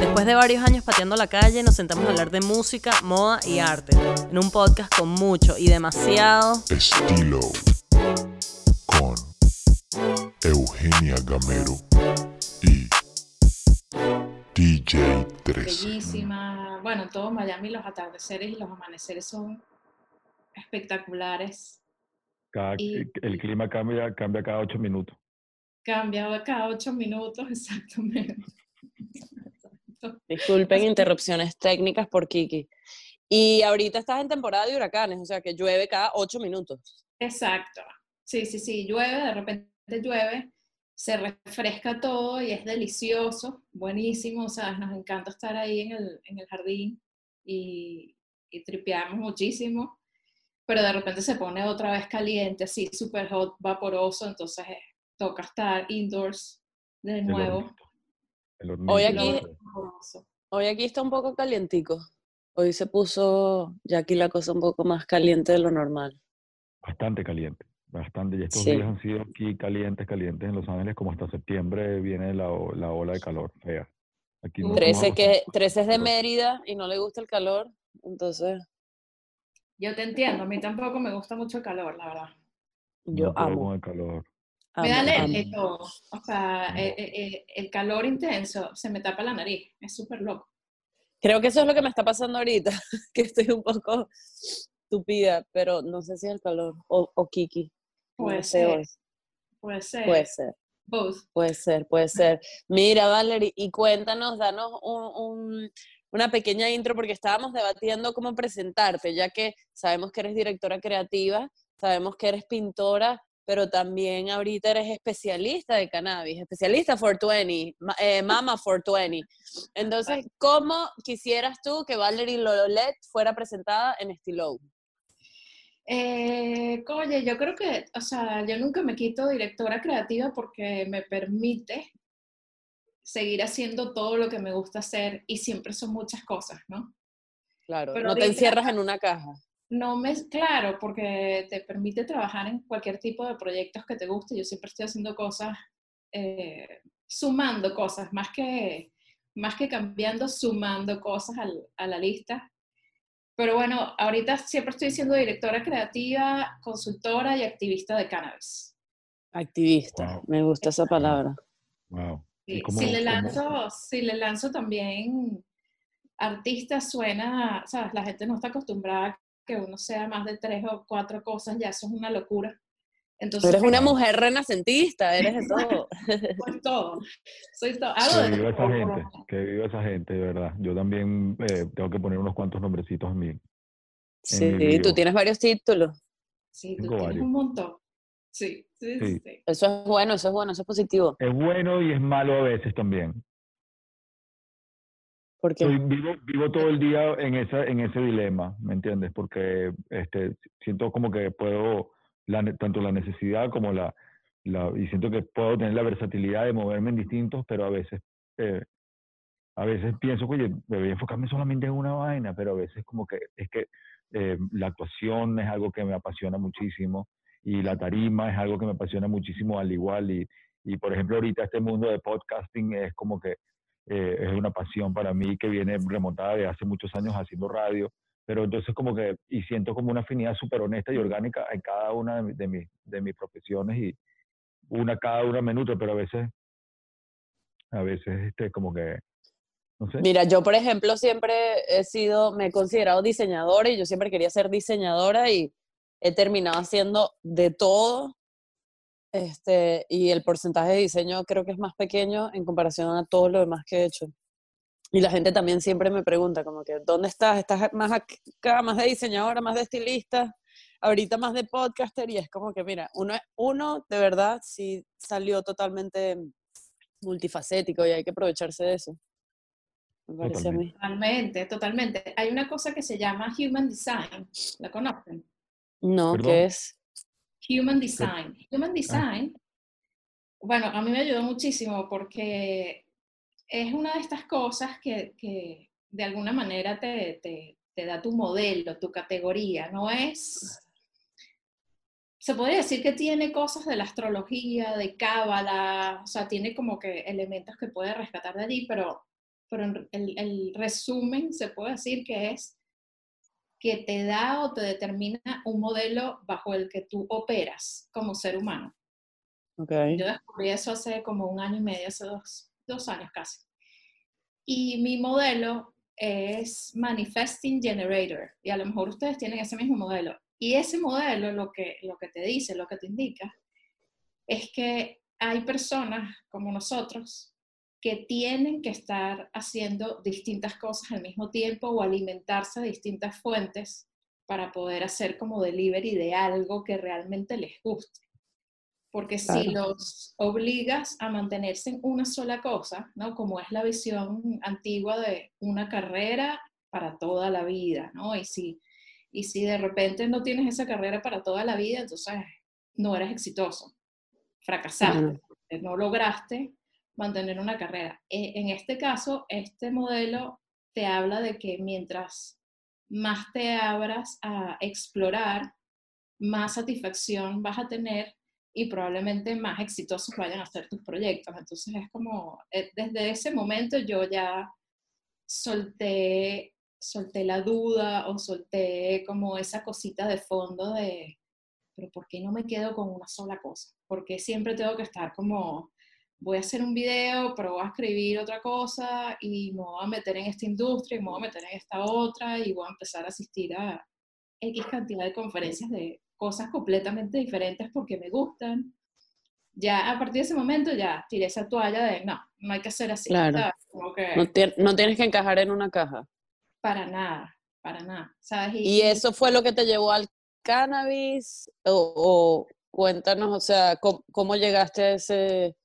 Después de varios años pateando la calle, nos sentamos a hablar de música, moda y arte. En un podcast con mucho y demasiado Estilo con Eugenia Gamero y DJ 13. Bellísima. Bueno, en todo Miami los atardeceres y los amaneceres son espectaculares. Cada- Y- el clima cambia, cambia cada ocho minutos. Cambia cada ocho minutos, exactamente. Disculpen interrupciones técnicas por Kiki. Y ahorita estás en temporada de huracanes, o sea que llueve cada ocho minutos. Exacto. Sí, sí, sí. Llueve, de repente llueve, se refresca todo y es delicioso, buenísimo. O sea, nos encanta estar ahí en el, en el jardín y, y tripeamos muchísimo. Pero de repente se pone otra vez caliente, así súper hot, vaporoso. Entonces eh, toca estar indoors de nuevo. Hoy aquí-. Hoy está un poco calientico. Hoy se puso ya aquí la cosa un poco más caliente de lo normal. Bastante caliente, bastante. Y estos Sí. días han sido aquí calientes, calientes en Los Ángeles, como hasta septiembre viene la, la ola de calor fea. Aquí no estamos 13, que, acostumbrados 13 es de. Mérida y no le gusta el calor, entonces Yo te entiendo, a mí tampoco me gusta mucho el calor, la verdad. yo No amo. con el calor. Me da alergia. O sea, No. eh, eh, eh, el calor intenso se me tapa la nariz. Es súper loco. Creo que eso es lo que me está pasando ahorita, que estoy un poco tupida, pero no sé si es el calor o, o Kiki. No Puede sé ser. hoy. Puede ser. Puede ser, Both. puede ser, puede ser. Mira, Valerie, y cuéntanos, danos un, un- una pequeña intro, porque estábamos debatiendo cómo presentarte, ya que sabemos que eres directora creativa, sabemos que eres pintora, pero también ahorita eres especialista de cannabis, especialista 420, ma- eh, Mama 420. Entonces, ¿cómo quisieras tú que Valerie Lolet fuera presentada en Estilo? Eh, oye, yo creo que, o sea, yo nunca me quito directora creativa porque me permite seguir haciendo todo lo que me gusta hacer y siempre son muchas cosas, ¿no? Claro, Pero no te ahorita- encierras en una caja. No me, claro, porque te permite trabajar en cualquier tipo de proyectos que te guste. Yo siempre estoy haciendo cosas, eh, sumando cosas, más que, más que cambiando, sumando cosas al- a la lista. Pero bueno, ahorita siempre estoy siendo directora creativa, consultora y activista de cannabis. Activista, Wow. me gusta esa palabra. Wow. ¿Y Sí, cómo- si, le cómo- lanzo, si le lanzo también artista, suena, sabes, la gente no está acostumbrada a que uno sea más de tres o cuatro cosas, ya eso es una locura. Entonces, eres una Claro. mujer renacentista, eres de todo. soy todo. Soy todo. Hago Que viva esa gente, que viva esa gente, de verdad. Yo también eh, tengo que poner unos cuantos nombrecitos en mi. Sí, mi tú tienes varios títulos. Sí, tú Tengo tienes varios. un montón. Sí, sí. Sí. sí. Eso es bueno, eso es bueno, eso es positivo. Es bueno y es malo a veces también. Vivo, vivo todo el día en, esa, en ese dilema, ¿me entiendes? Porque este, siento como que puedo, la tanto la necesidad como la, la, y siento que puedo tener la versatilidad de moverme en distintos, pero a veces, eh, a veces pienso, oye, debería enfocarme solamente en una vaina, pero a veces como que es que eh, la actuación es algo que me apasiona muchísimo y la tarima es algo que me apasiona muchísimo al igual y, y por ejemplo ahorita este mundo de podcasting es como que eh, es una pasión para mí que viene remontada de hace muchos años haciendo radio, pero entonces como que, y siento como una afinidad súper honesta y orgánica en cada una de, mi- de, mis, de mis profesiones y una cada una me nutre, pero a veces, a veces este, como que, no sé, Mira, yo por ejemplo siempre he sido, me he considerado diseñadora y yo siempre quería ser diseñadora y he terminado haciendo de todo. Este, y el porcentaje de diseño creo que es más pequeño en comparación a todo lo demás que he hecho. Y la gente también siempre me pregunta como que, ¿dónde estás? ¿Estás más acá, más de diseñadora, más de estilista? Ahorita más de podcaster y es como que, mira, uno, uno de verdad sí salió totalmente multifacético y hay que aprovecharse de eso. Me parece a mí. Totalmente, totalmente. Hay una cosa que se llama Human Design. ¿La conocen? No, Perdón. ¿qué es? Human Design. Human Design, bueno, a mí me ayudó muchísimo porque es una de estas cosas que, que de alguna manera te, te, te da tu modelo, tu categoría. No es, se podría decir que tiene cosas de la astrología, de cábala, o sea, tiene como que elementos que puede rescatar de allí, pero pero el, el resumen se puede decir que es que te da o te determina un modelo bajo el que tú operas como ser humano. Okay. Yo descubrí eso hace como un año y medio, hace dos, dos años casi. Y mi modelo es Manifesting Generator. Y a lo mejor ustedes tienen ese mismo modelo. Y ese modelo lo que, lo que te dice, lo que te indica, es que hay personas como nosotros que tienen que estar haciendo distintas cosas al mismo tiempo o alimentarse de distintas fuentes para poder hacer como delivery de algo que realmente les guste. Porque si los obligas a mantenerse en una sola cosa, ¿no? Como es la visión antigua de una carrera para toda la vida, ¿no? Y si, y si de repente no tienes esa carrera para toda la vida, entonces no eres exitoso, fracasaste, no lograste mantener una carrera. E, en este caso, este modelo te habla de que mientras más te abras a explorar, más satisfacción vas a tener y probablemente más exitosos vayan a ser tus proyectos. Entonces es como, eh, desde ese momento yo ya solté, solté la duda o solté como esa cosita de fondo de, pero ¿por qué no me quedo con una sola cosa? Porque siempre tengo que estar como, voy a hacer un video, pero voy a escribir otra cosa y me voy a meter en esta industria y me voy a meter en esta otra y voy a empezar a asistir a X cantidad de conferencias de cosas completamente diferentes porque me gustan. Ya a partir de ese momento ya tiré esa toalla de no, no hay que hacer así. Claro. no, tienes que encajar en una caja. Para nada, para nada. ¿sabes? Y, eso fue lo que te llevó al cannabis? O, cuéntanos, o sea, ¿cómo, llegaste a ese...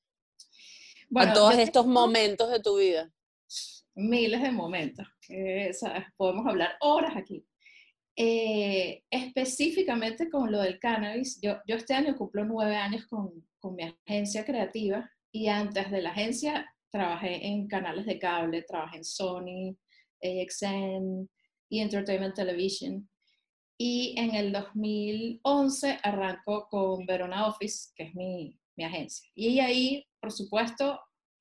a todos estos momentos de tu vida. Miles de momentos, que ¿sabes? podemos hablar horas aquí. Eh, específicamente con lo del cannabis, yo, yo este año cumplo nueve años con, con, mi agencia creativa y antes de la agencia trabajé en canales de cable, trabajé en Sony, AXN y Entertainment Television. Y en el 2011 arranco con Verona Office, que es mi, mi agencia. Y ahí, por supuesto,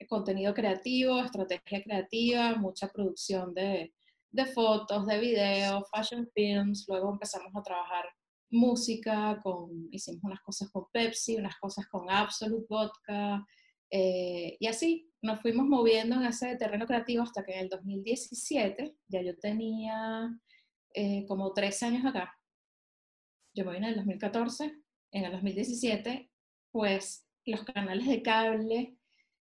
contenido creativo, estrategia creativa, mucha producción de, de fotos, de videos, fashion films, luego empezamos a trabajar música, con, hicimos unas cosas con Pepsi, unas cosas con Absolute Vodka, eh, y así nos fuimos moviendo en ese terreno creativo hasta que en el 2017, ya yo tenía eh, como tres años acá, yo me vine en el 2014, en el 2017, pues los canales de cable,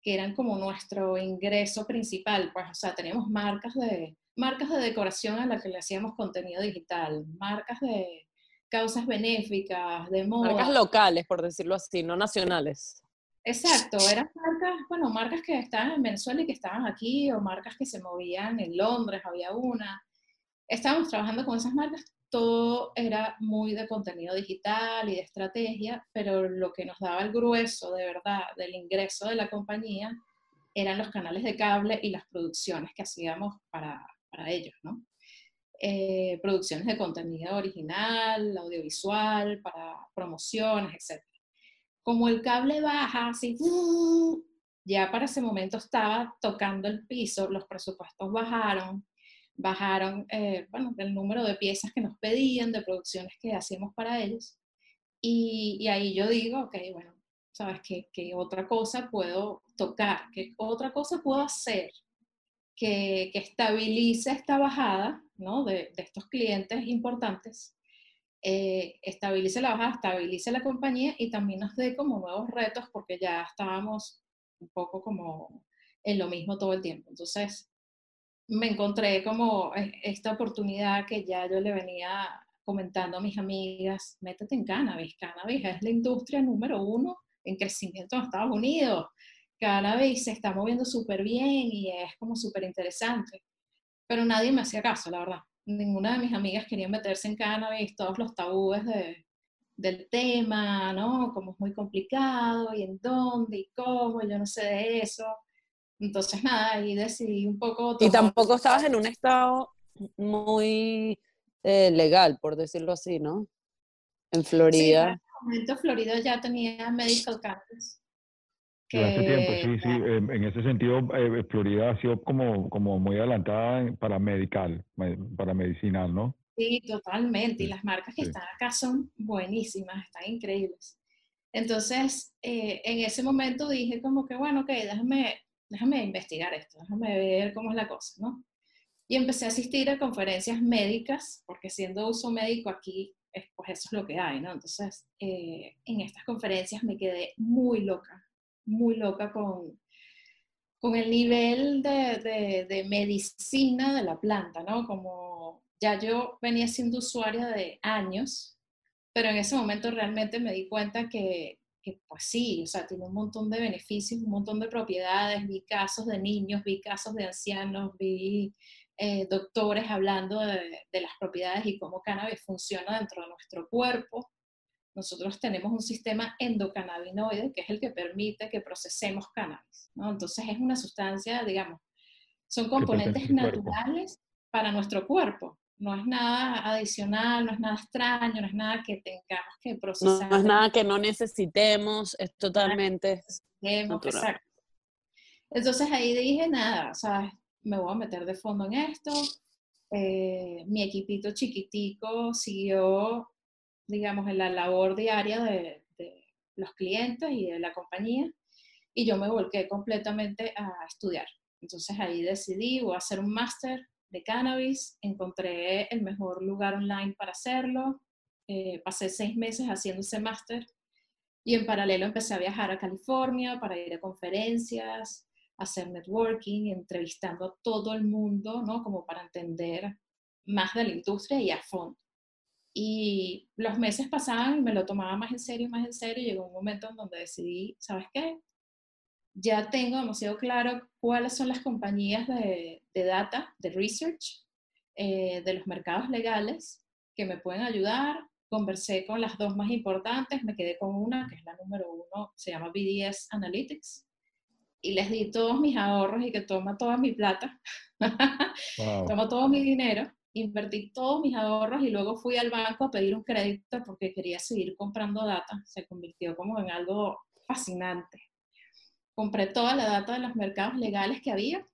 que eran como nuestro ingreso principal, pues, o sea, teníamos marcas de marcas de decoración a las que le hacíamos contenido digital, marcas de causas benéficas, de moda. Marcas locales, por decirlo así, no nacionales. Exacto, eran marcas, bueno, marcas que estaban en Venezuela y que estaban aquí, o marcas que se movían en Londres, había una. Estábamos trabajando con esas marcas, todo era muy de contenido digital y de estrategia, pero lo que nos daba el grueso de verdad del ingreso de la compañía eran los canales de cable y las producciones que hacíamos para, para ellos, ¿no? Eh, producciones de contenido original, audiovisual, para promociones, etc. Como el cable baja, así, ya para ese momento estaba tocando el piso, los presupuestos bajaron, bajaron, eh, bueno, el número de piezas que nos pedían, de producciones que hacíamos para ellos. Y, y ahí yo digo, ok, bueno, ¿sabes qué? ¿Qué otra cosa puedo tocar? ¿Qué otra cosa puedo hacer que, estabilice esta bajada ¿no? de, estos clientes importantes, eh, estabilice la bajada, estabilice la compañía y también nos dé como nuevos retos porque ya estábamos un poco como en lo mismo todo el tiempo. Entonces, me encontré como e, esta oportunidad que ya yo le venía comentando a mis amigas, métete en cannabis, cannabis es la industria número uno en crecimiento en Estados Unidos, cannabis se está moviendo súper bien y es como súper interesante. Pero nadie me hacía caso, la verdad. Ninguna de mis amigas quería meterse en cannabis, todos los tabúes de, del tema, ¿no? Como es muy complicado y en dónde y cómo, yo no sé de eso. Entonces, nada, ahí decidí un poco... Y tampoco estabas en un estado muy eh, legal, por decirlo así, ¿no? En Florida. Sí, en ese momento Florida ya tenía medical cannabis hace tiempo, que- sí, sí. En ese sentido, eh, Florida ha sido como, como muy adelantada para medical, me- para medicinal, ¿no? Sí, totalmente. Y las marcas que sí. están acá son buenísimas, están increíbles. Entonces, eh, en ese momento dije como que, bueno, ok, déjame, déjame investigar esto, déjame ver cómo es la cosa, ¿no? Y empecé a asistir a conferencias médicas, porque siendo uso médico aquí, es- pues eso es lo que hay, ¿no? Entonces, eh, en estas conferencias me quedé muy loca, muy loca con, con el nivel de, de- de medicina de la planta, ¿no? Como ya yo venía siendo usuaria de años, pero en ese momento realmente me di cuenta que, que, pues sí, o sea, tiene un montón de beneficios, un montón de propiedades, vi casos de niños, vi casos de ancianos, vi eh, doctores hablando de, de las propiedades y cómo cannabis funciona dentro de nuestro cuerpo. Nosotros tenemos un sistema endocannabinoide que es el que permite que procesemos cannabis, ¿no? Entonces es una sustancia, digamos, son componentes naturales para nuestro cuerpo. No es nada adicional, no es nada extraño, no es nada que tengamos que No, procesar. no es nada que no necesitemos, es totalmente Hemos- natural. exacto. Entonces ahí dije, nada, o sea, me voy a meter de fondo en esto. Eh, mi equipito chiquitico siguió, digamos, en la labor diaria de, de los clientes y de la compañía y yo me volqué completamente a estudiar. Entonces ahí decidí, voy a hacer un máster de cannabis, encontré el mejor lugar online para hacerlo, eh, pasé seis meses haciendo ese máster y en paralelo empecé a viajar a California para ir a conferencias, hacer networking, entrevistando a todo el mundo, ¿no? Como para entender más de la industria y a fondo. Y los meses pasaban y me lo tomaba más en serio, más en serio, y llegó un momento en donde decidí, ¿sabes qué? Ya tengo demasiado claro cuáles son las compañías de, de data, de research, eh, de los mercados legales que me pueden ayudar. Conversé con las dos más importantes, me quedé con una, que es la número uno, se llama BDS Analytics, y les di todos mis ahorros y que toma toda mi plata, Wow. toma todo mi dinero, invertí todos mis ahorros y luego fui al banco a pedir un crédito porque quería seguir comprando data. Se convirtió como en algo fascinante. Compré toda la data de los mercados legales que había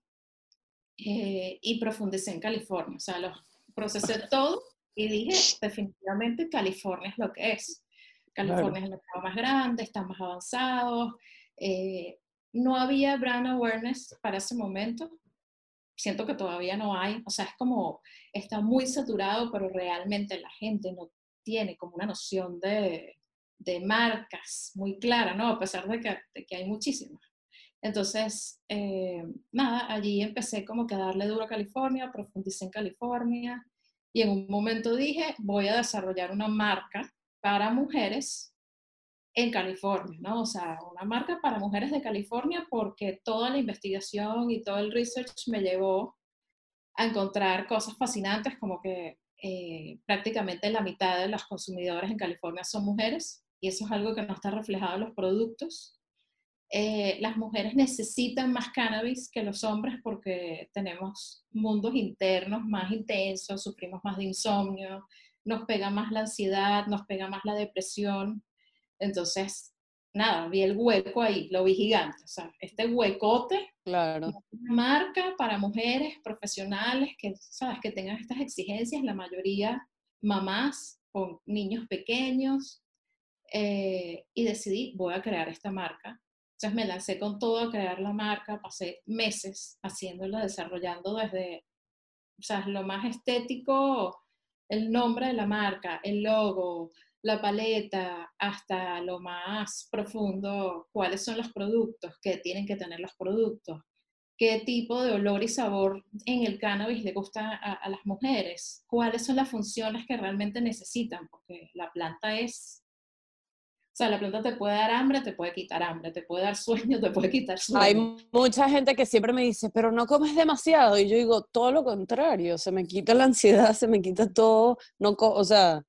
eh, y profundicé en California. O sea, los procesé todo y dije, definitivamente California es lo que es. California es el mercado más grande, está más avanzado. eh, no había brand awareness para ese momento. Siento que todavía no hay. O sea, es como, está muy saturado, pero realmente la gente no tiene como una noción de, de marcas muy clara, ¿no? A pesar de que, de que hay muchísimas. Entonces, eh, nada, allí empecé como que a darle duro a California, profundicé en California y en un momento dije, voy a desarrollar una marca para mujeres en California, ¿no? O sea, una marca para mujeres de California porque toda la investigación y todo el research me llevó a encontrar cosas fascinantes como que eh, prácticamente la mitad de los consumidores en California son mujeres y eso es algo que no está reflejado en los productos. Eh, las mujeres necesitan más cannabis que los hombres porque tenemos mundos internos más intensos, sufrimos más de insomnio, nos pega más la ansiedad, nos pega más la depresión. Entonces, nada, vi el hueco ahí, lo vi gigante. O sea, este huecote Claro. una marca para mujeres profesionales que, sabes, que tengan estas exigencias, la mayoría mamás con niños pequeños, eh, y decidí, voy a crear esta marca. Entonces me lancé con todo a crear la marca, pasé meses haciéndola, desarrollando desde, o sea, lo más estético, el nombre de la marca, el logo, la paleta, hasta lo más profundo, cuáles son los productos, qué tienen que tener los productos, qué tipo de olor y sabor en el cannabis le gusta a, a las mujeres, cuáles son las funciones que realmente necesitan, porque la planta es, o sea, la planta te puede dar hambre, te puede quitar hambre, te puede dar sueño, te puede quitar sueño. Hay mucha gente que siempre me dice, pero no comes demasiado. Y yo digo, todo lo contrario, se me quita la ansiedad, se me quita todo. No co- o sea,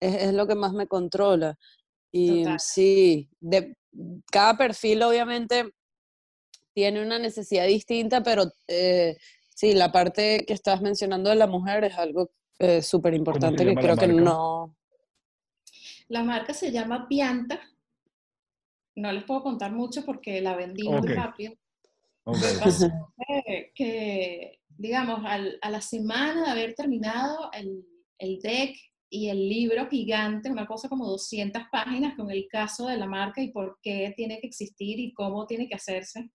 es, es lo que más me controla. Y Total. sí, de, cada perfil obviamente tiene una necesidad distinta, pero eh, sí, la parte que estás mencionando de la mujer es algo eh, súper importante que creo que no... La marca se llama Pianta. no les puedo contar mucho porque la vendí muy Ok. rápido. Pasó que, que, digamos, al- a la semana de haber terminado el, el deck y el libro gigante, una cosa como 200 páginas con el caso de la marca y por qué tiene que existir y cómo tiene que hacerse,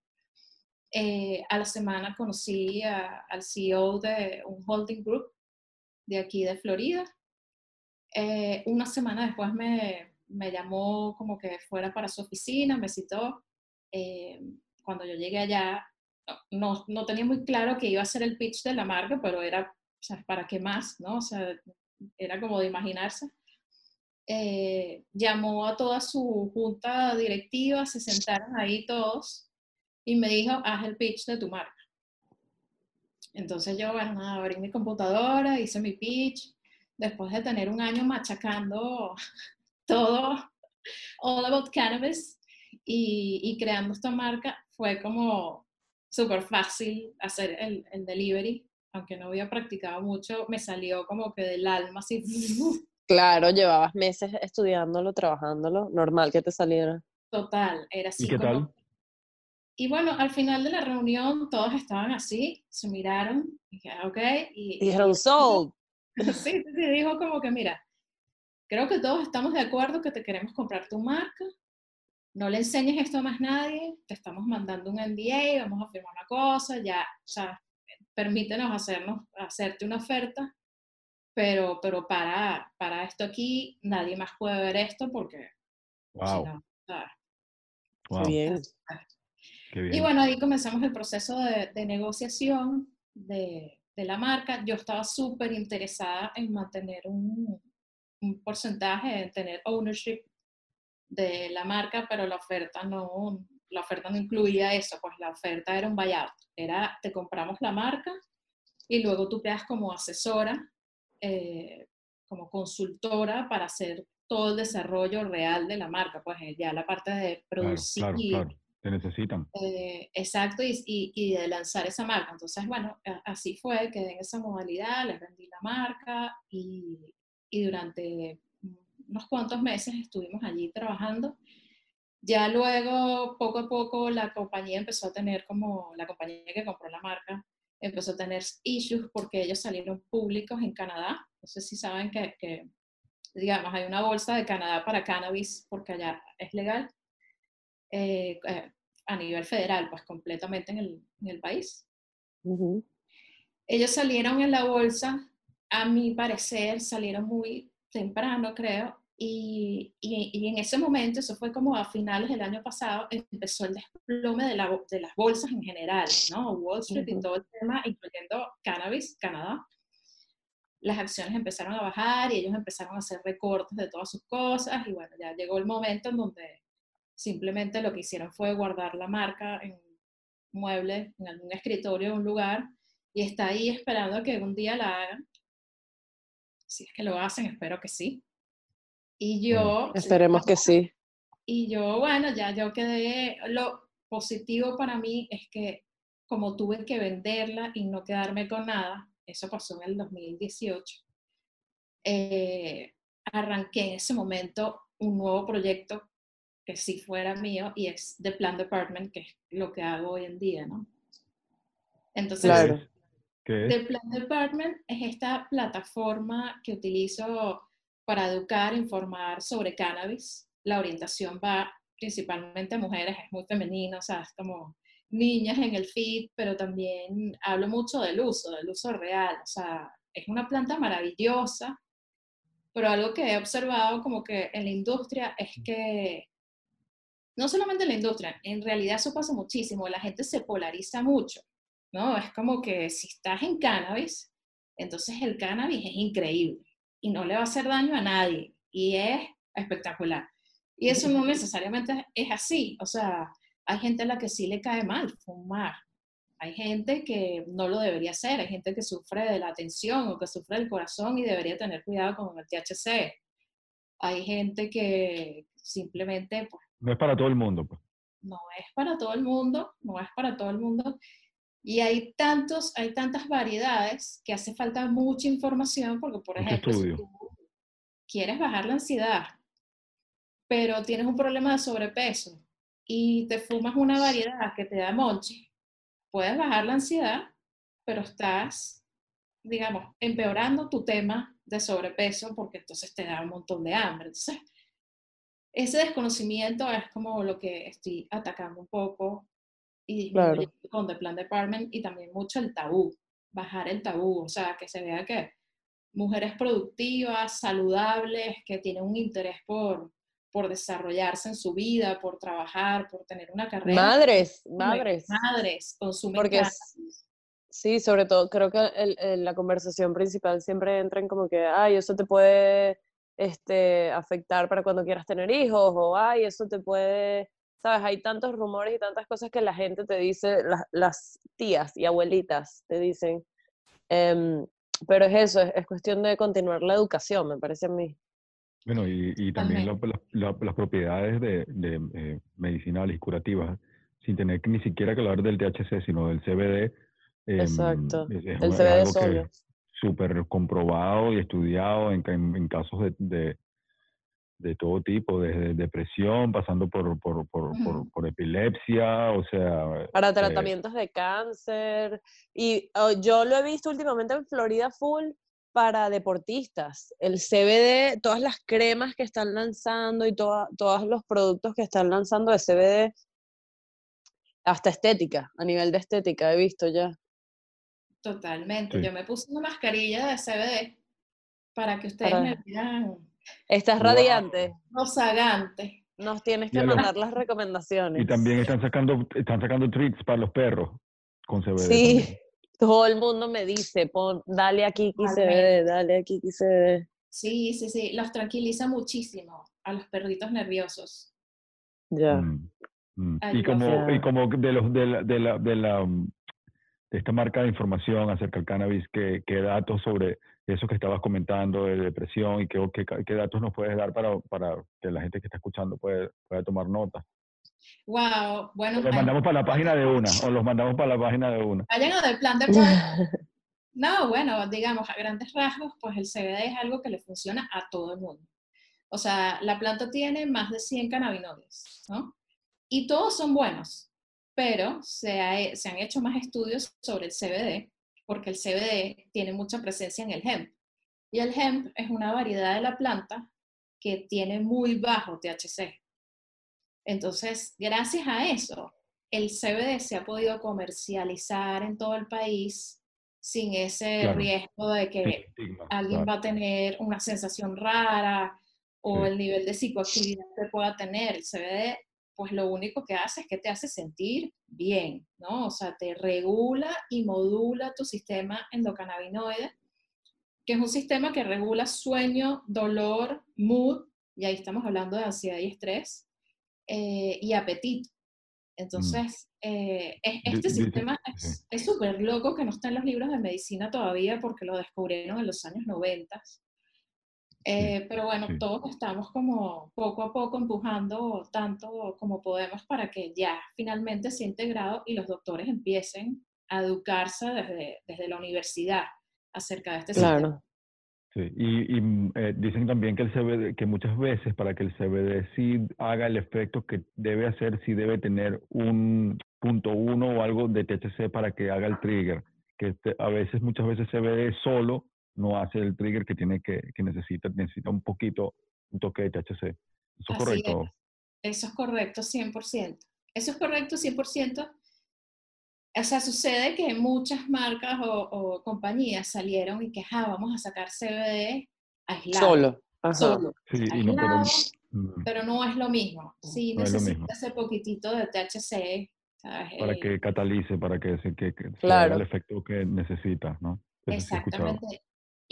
eh, a la semana conocí a- al CEO de un holding group de aquí de Florida. Eh, una semana después me, me llamó como que fuera para su oficina, me citó. eh, cuando yo llegué allá, no, no tenía muy claro que iba a ser el pitch de la marca, pero era, ¿para qué más? ¿no? O sea, era como de imaginarse. Eh, llamó a toda su junta directiva, se sentaron ahí todos y me dijo, haz el pitch de tu marca. Entonces yo, bueno, abrí mi computadora, hice mi pitch, después de tener un año machacando todo, all about cannabis, y, y creando esta marca, fue como súper fácil hacer el, el delivery, aunque no había practicado mucho, me salió como que del alma así, Claro, llevabas meses estudiándolo, trabajándolo, normal que te saliera. total, era así ¿Y qué como- tal? Y bueno, al final de la reunión todos estaban así, se miraron, y dije, "Ah, ok, y, Y dijeron, sold. Sí, sí, dijo como que, mira, creo que todos estamos de acuerdo que te queremos comprar tu marca, no le enseñes esto a más nadie, te estamos mandando un NDA, vamos a firmar una cosa, ya, o sea, permítenos hacernos, hacerte una oferta, pero, pero para, para esto aquí, nadie más puede ver esto porque, si Wow, no, o sea, Qué wow, bien. qué Y bien. bueno, ahí comenzamos el proceso de, de negociación de, de la marca. Yo estaba súper interesada en mantener un, un porcentaje, en tener ownership de la marca, pero la oferta no, la oferta no incluía eso, pues la oferta era un buyout. Era, te compramos la marca y luego tú quedas como asesora, eh, como consultora para hacer todo el desarrollo real de la marca, pues eh, ya la parte de Claro, producir claro, claro. Te necesitan. eh, exacto, y, y- y de lanzar esa marca. Entonces, bueno, así fue, quedé en esa modalidad, les vendí la marca y, y durante unos cuantos meses estuvimos allí trabajando. Ya luego, poco a poco, la compañía empezó a tener como, la compañía que compró la marca, empezó a tener issues porque ellos salieron públicos en Canadá. No sé si saben que, que, digamos, hay una bolsa de Canadá para cannabis porque allá es legal eh, eh, a nivel federal, pues completamente en el, en el país. Ujú. Ellos salieron en la bolsa, a mi parecer, salieron muy temprano, creo, y, y- y en ese momento, eso fue como a finales del año pasado, empezó el desplome de, la de las bolsas en general, ¿no? Wall Street y Ujú. todo el tema, incluyendo cannabis, Canadá. Las acciones empezaron a bajar y ellos empezaron a hacer recortes de todas sus cosas y bueno, ya llegó el momento en donde simplemente lo que hicieron fue guardar la marca en un mueble, en algún escritorio de un lugar y está ahí esperando a que un día la hagan. Si es que lo hacen, espero que sí. Y yo... Esperemos que sí. Y yo, bueno, ya yo quedé, lo positivo para mí es que como tuve que venderla y no quedarme con nada, eso pasó en el 2018, eh, arranqué en ese momento un nuevo proyecto que sí fuera mío y es The Plan Department, que es lo que hago hoy en día, ¿no? Entonces, Claro. The Plan Department es esta plataforma que utilizo para educar, informar sobre cannabis. La orientación va principalmente a mujeres, es muy femenino, o sea, es como niñas en el feed, pero también hablo mucho del uso, del uso real, o sea, es una planta maravillosa, pero algo que he observado como que en la industria es que, no solamente en la industria, en realidad eso pasa muchísimo, la gente se polariza mucho, ¿no? Es como que si estás en cannabis, entonces el cannabis es increíble y no le va a hacer daño a nadie y es espectacular. Y eso no necesariamente es así, o sea, hay gente a la que sí le cae mal fumar. Hay gente que no lo debería hacer, hay gente que sufre de la tensión o que sufre del corazón y debería tener cuidado con el THC. Hay gente que simplemente pues, No es para todo el mundo. Pues. no es para todo el mundo, no es para todo el mundo. Y hay tantos, hay tantas variedades que hace falta mucha información porque, por Mucho ejemplo, si tú quieres bajar la ansiedad, pero tienes un problema de sobrepeso y te fumas una variedad que te da monchi, puedes bajar la ansiedad, pero estás, digamos, empeorando tu tema de sobrepeso porque entonces te da un montón de hambre. Entonces, ese desconocimiento es como lo que estoy atacando un poco y con The Plan Department y también mucho el tabú, bajar el tabú, o sea, que se vea que mujeres productivas, saludables, que tienen un interés por, por desarrollarse en su vida, por trabajar, por tener una carrera. Madres, madres. Madres, consumen Porque Sí, sobre todo creo que el, la conversación principal siempre entra en como que, ay, eso te puede este, afectar para cuando quieras tener hijos, o ay, eso te puede, sabes, hay tantos rumores y tantas cosas que la gente te dice, las tías y abuelitas te dicen, em, pero es eso, es, cuestión de continuar la educación, me parece a mí. Bueno, y, y también las propiedades de, de eh, medicinales y curativas, sin tener que ni siquiera que hablar del THC, sino del CBD. Em, Exacto, el CBD solo. Súper comprobado y estudiado en, en, casos de, de, de, todo tipo, desde depresión, pasando por, por, por, por, epilepsia, o sea... Para eh tratamientos de cáncer. Y oh, yo lo he visto últimamente en Florida Full, para deportistas. El CBD, todas las cremas que están lanzando y todos los productos que están lanzando de CBD, hasta estética, a nivel de estética he visto ya. Totalmente. Yo me puse una mascarilla de CBD para que ustedes me vean. Estás radiante. Rozagante. Nos tienes que mandar las recomendaciones. Y también están sacando, están sacando treats para los perros con CBD. Sí. Todo el mundo me dice, pon, dale aquí CBD, dale aquí CBD. Sí, sí, sí, los tranquiliza muchísimo a los perritos nerviosos. Ya. Mm, mm. Y, como, y como de los de la, de la, de la mm, de esta marca de información acerca del cannabis, ¿qué, qué datos sobre eso que estabas comentando de depresión y qué, qué, qué datos nos puedes dar para, para, que la gente que está escuchando pueda, pueda tomar nota? Wow, bueno. los mandamos para la página de una, o los mandamos para la página de una. Vayan del plan de No, bueno, digamos, a grandes rasgos, pues el CBD es algo que le funciona a todo el mundo. O sea, la planta tiene más de 100 cannabinoides, ¿no? Y todos son buenos, pero se, se han hecho más estudios sobre el CBD, porque el CBD tiene mucha presencia en el hemp. Y el hemp es una variedad de la planta que tiene muy bajo THC. Entonces, gracias a eso, el CBD se ha podido comercializar en todo el país sin ese riesgo de que alguien va a tener una sensación rara o el nivel de psicoactividad que pueda tener. El CBD, pues lo único que hace es que te hace sentir bien, ¿no? O sea, te regula y modula tu sistema endocannabinoide, que es un sistema que regula sueño, dolor, mood, y ahí estamos hablando de ansiedad y estrés, eh, y apetito. Mm. Entonces, eh, este sistema es súper loco que no está en los libros de medicina todavía porque lo descubrieron en los años 90. Eh, pero bueno, todos estamos como poco a poco empujando tanto como podemos para que ya finalmente sea integrado y los doctores empiecen a educarse desde, desde la universidad acerca de este sistema. Sí, y, y mm, eh, dicen también que el CBD, que muchas veces para que el CBD sí haga el efecto que debe hacer, sí debe tener un punto uno o algo de THC para que haga el trigger. Que este, a veces, muchas veces CBD solo no hace el trigger que tiene que, que necesita, necesita un poquito, un toque de THC. ¿Eso es correcto? Eso es correcto, 100%. Eso es correcto, 100% o sea, sucede que muchas marcas o, compañías salieron y que, ah, vamos a sacar CBD aislado. Solo. Solo. pero, no es lo mismo. Sí, necesita ese poquitito de THC. Para que catalice, para que, se, que, haga el efecto que necesita, ¿no? Exactamente.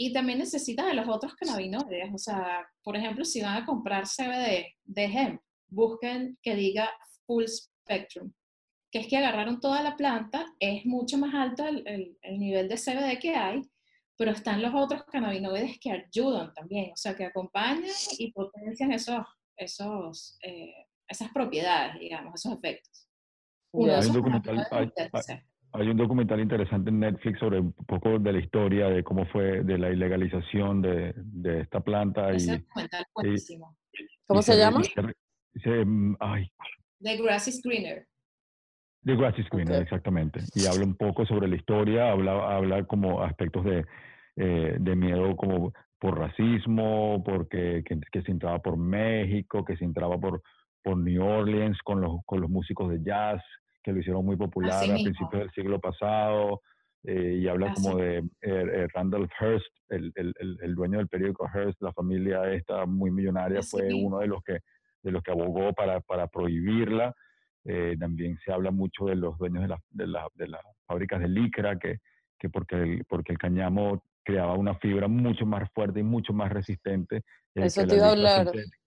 Y también necesitas de los otros cannabinoides. O sea, por ejemplo, si van a comprar CBD de hemp, busquen que diga full spectrum que es que agarraron toda la planta, es mucho más alto el, nivel de CBD que hay, pero están los otros cannabinoides que ayudan también, o sea, que acompañan y potencian esos, esos, eh, esas propiedades, digamos, esos efectos. hay, un documental, interesante en Netflix sobre un poco de la historia de cómo fue de la ilegalización de, de esta planta. y, documental buenísimo. ¿Cómo se llama? Mm, ay, The Grass is Greener. The Grass is Greener, exactamente. Y habla un poco sobre la historia, habla, habla como aspectos de, eh, de miedo como por racismo, porque que, que se entraba por México, que se entraba por, por New Orleans con los, con los músicos de jazz, que lo hicieron muy popular a principios del siglo pasado. eh, y habla Así como de eh, eh, Randall Hearst, el, el, el, el dueño del periódico Hearst, la familia esta muy millonaria, Así fue uno de los que, de los que abogó para, para prohibirla. Eh, también se habla mucho de los dueños de, las de, la- de las fábricas de licra, que, que porque, el, porque el cañamo creaba una fibra mucho más fuerte y mucho más resistente. Eso te la iba a hablar. sintética.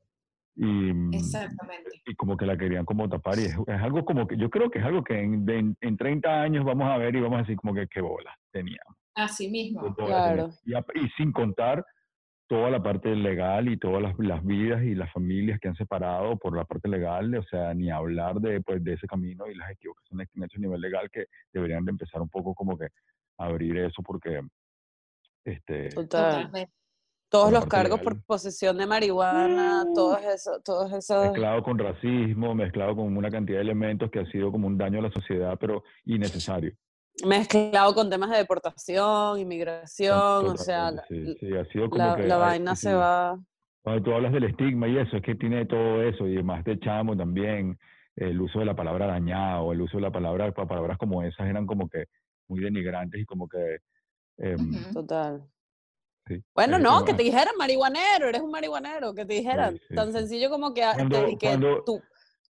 Y, mm, Exactamente. y como que la querían como tapar. Y es, es algo como que yo creo que es algo que en, de- en 30 años vamos a ver y vamos a decir como que qué bola teníamos. Así mismo. Claro. teníamos. Y, a- y sin contar toda la parte legal y todas las, las vidas y las familias que han separado por la parte legal, o sea, ni hablar de, pues, de ese camino y las equivocaciones que han hecho a nivel legal que deberían de empezar un poco como que a abrir eso porque este Total. Totalmente. Todos los cargos legal. por posesión de marihuana, todos esos, todos esos. mezclado con racismo, mezclado con una cantidad de elementos que ha sido como un daño a la sociedad, pero innecesario. Mezclado con temas de deportación, inmigración, o sea, la, Totalmente, sí, sí, ha sido como la- que la hay- vaina sí, se va. Cuando tú hablas del estigma y eso, es que tiene todo eso, y además de chamo también, el uso de la palabra dañado, el uso de la palabra, pa- palabras como esas eran como que muy denigrantes y como que... em. Total. Sí, Bueno, no, que te dijeran marihuanero, eres un marihuanero, que te dijeran. sí, Tan sencillo como que, a- Cuando- que cuando- tú.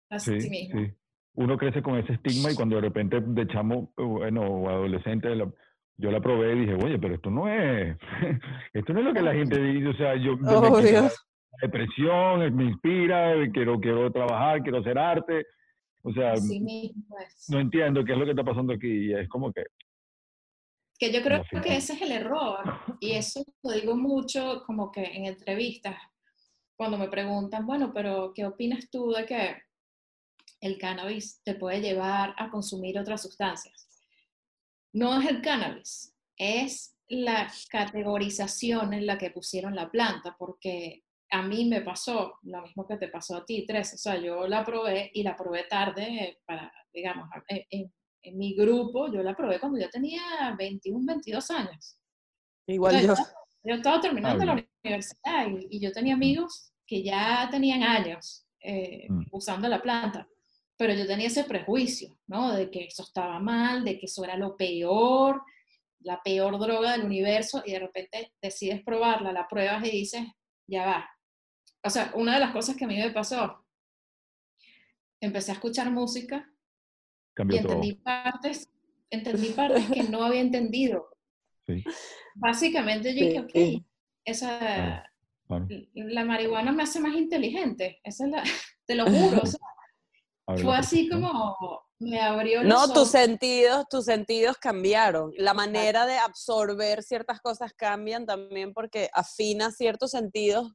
Así Sí, mismo. sí. Uno crece con ese estigma y cuando de repente de chamo, eh, bueno, o adolescente, yo la probé y dije, oye, pero esto no es, esto no es lo que la gente dice, o sea, yo, yo me la depresión, me inspira, quiero, quiero trabajar, quiero hacer arte, o sea, es. no entiendo qué es lo que está pasando aquí y es como que, Que yo creo que ese es el error, y eso lo digo mucho como que en entrevistas, cuando me preguntan, bueno, pero ¿qué opinas tú de que el cannabis te puede llevar a consumir otras sustancias? No es el cannabis, es la categorización en la que pusieron la planta, porque a mí me pasó lo mismo que te pasó a ti, Tres. O sea, yo la probé y la probé tarde para, digamos, en, en- en mi grupo, yo la probé cuando yo tenía 21, 22 años. Igual yo. Yo estaba terminando Ah, la universidad y, y yo tenía amigos que ya tenían años eh, Mm. usando la planta, pero yo tenía ese prejuicio, ¿no? De que eso estaba mal, de que eso era lo peor, la peor droga del universo, y de repente decides probarla, la pruebas y dices, ya va. O sea, una de las cosas que a mí me pasó, empecé a escuchar música y cambió todo. entendí partes, entendí partes que no había entendido. Sí. Básicamente yo dije, ok, esa, Claro, la marihuana me hace más inteligente, esa es la, te lo juro, o sea, fue así como me abrió los No, ojos. tus sentidos, tus sentidos cambiaron. La manera de absorber ciertas cosas cambian también porque afina ciertos sentidos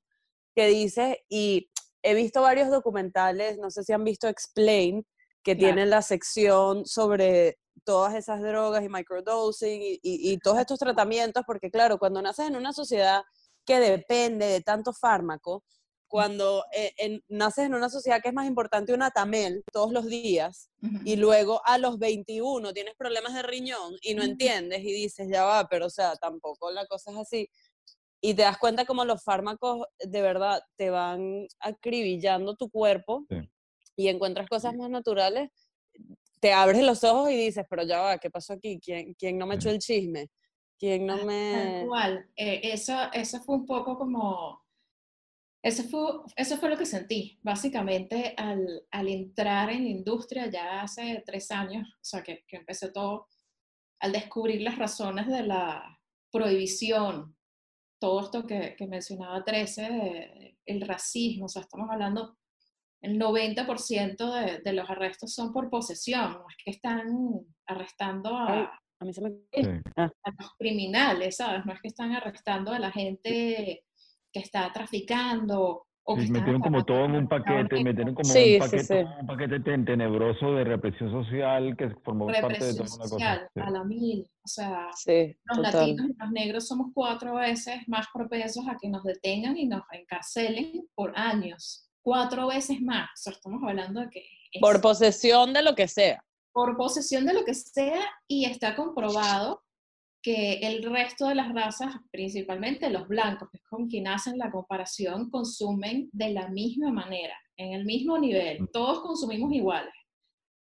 que dices y he visto varios documentales, no sé si han visto Explain, que Claro. tienen la sección sobre todas esas drogas y microdosing y, y- y todos estos tratamientos, porque claro, cuando naces en una sociedad que depende de tanto fármaco, cuando eh, en- naces en una sociedad que es más importante una tamel todos los días, y luego a los 21 tienes problemas de riñón y no entiendes y dices, ya va, pero o sea, tampoco la cosa es así. Y te das cuenta como los fármacos de verdad te van acribillando tu cuerpo Sí. Y encuentras cosas más naturales, te abres los ojos y dices, pero ya va, ¿qué pasó aquí? ¿Quién, quién no me echó el chisme? ¿Quién no Tal me...? cual. Eh, eso, eso fue un poco como, eso fue, eso fue lo que sentí, básicamente al, al entrar en la industria ya hace tres años, o sea, que, que empecé todo, al descubrir las razones de la prohibición, todo esto que, que mencionaba 13, de- el racismo, o sea, estamos hablando, el 90% de, de los arrestos son por posesión, no es que están arrestando a, A mí se me... Sí. a los criminales, ¿sabes? No es que están arrestando a la gente que está traficando o que Sí, metieron como todo en un paquete, metieron como Sí, un paquete, sí. un paquete ten- tenebroso de represión social que formó parte de represión toda una social cosa. a la mil. O sea, Sí, los total. latinos y los negros somos cuatro veces más propensos a que nos detengan y nos encarcelen por años. Cuatro veces más. O sea, estamos hablando de que... es Por posesión de lo que sea. por posesión de lo que sea y está comprobado que el resto de las razas, principalmente los blancos, que es con quien hacen la comparación, consumen de la misma manera, en el mismo nivel. Mm. Todos consumimos iguales,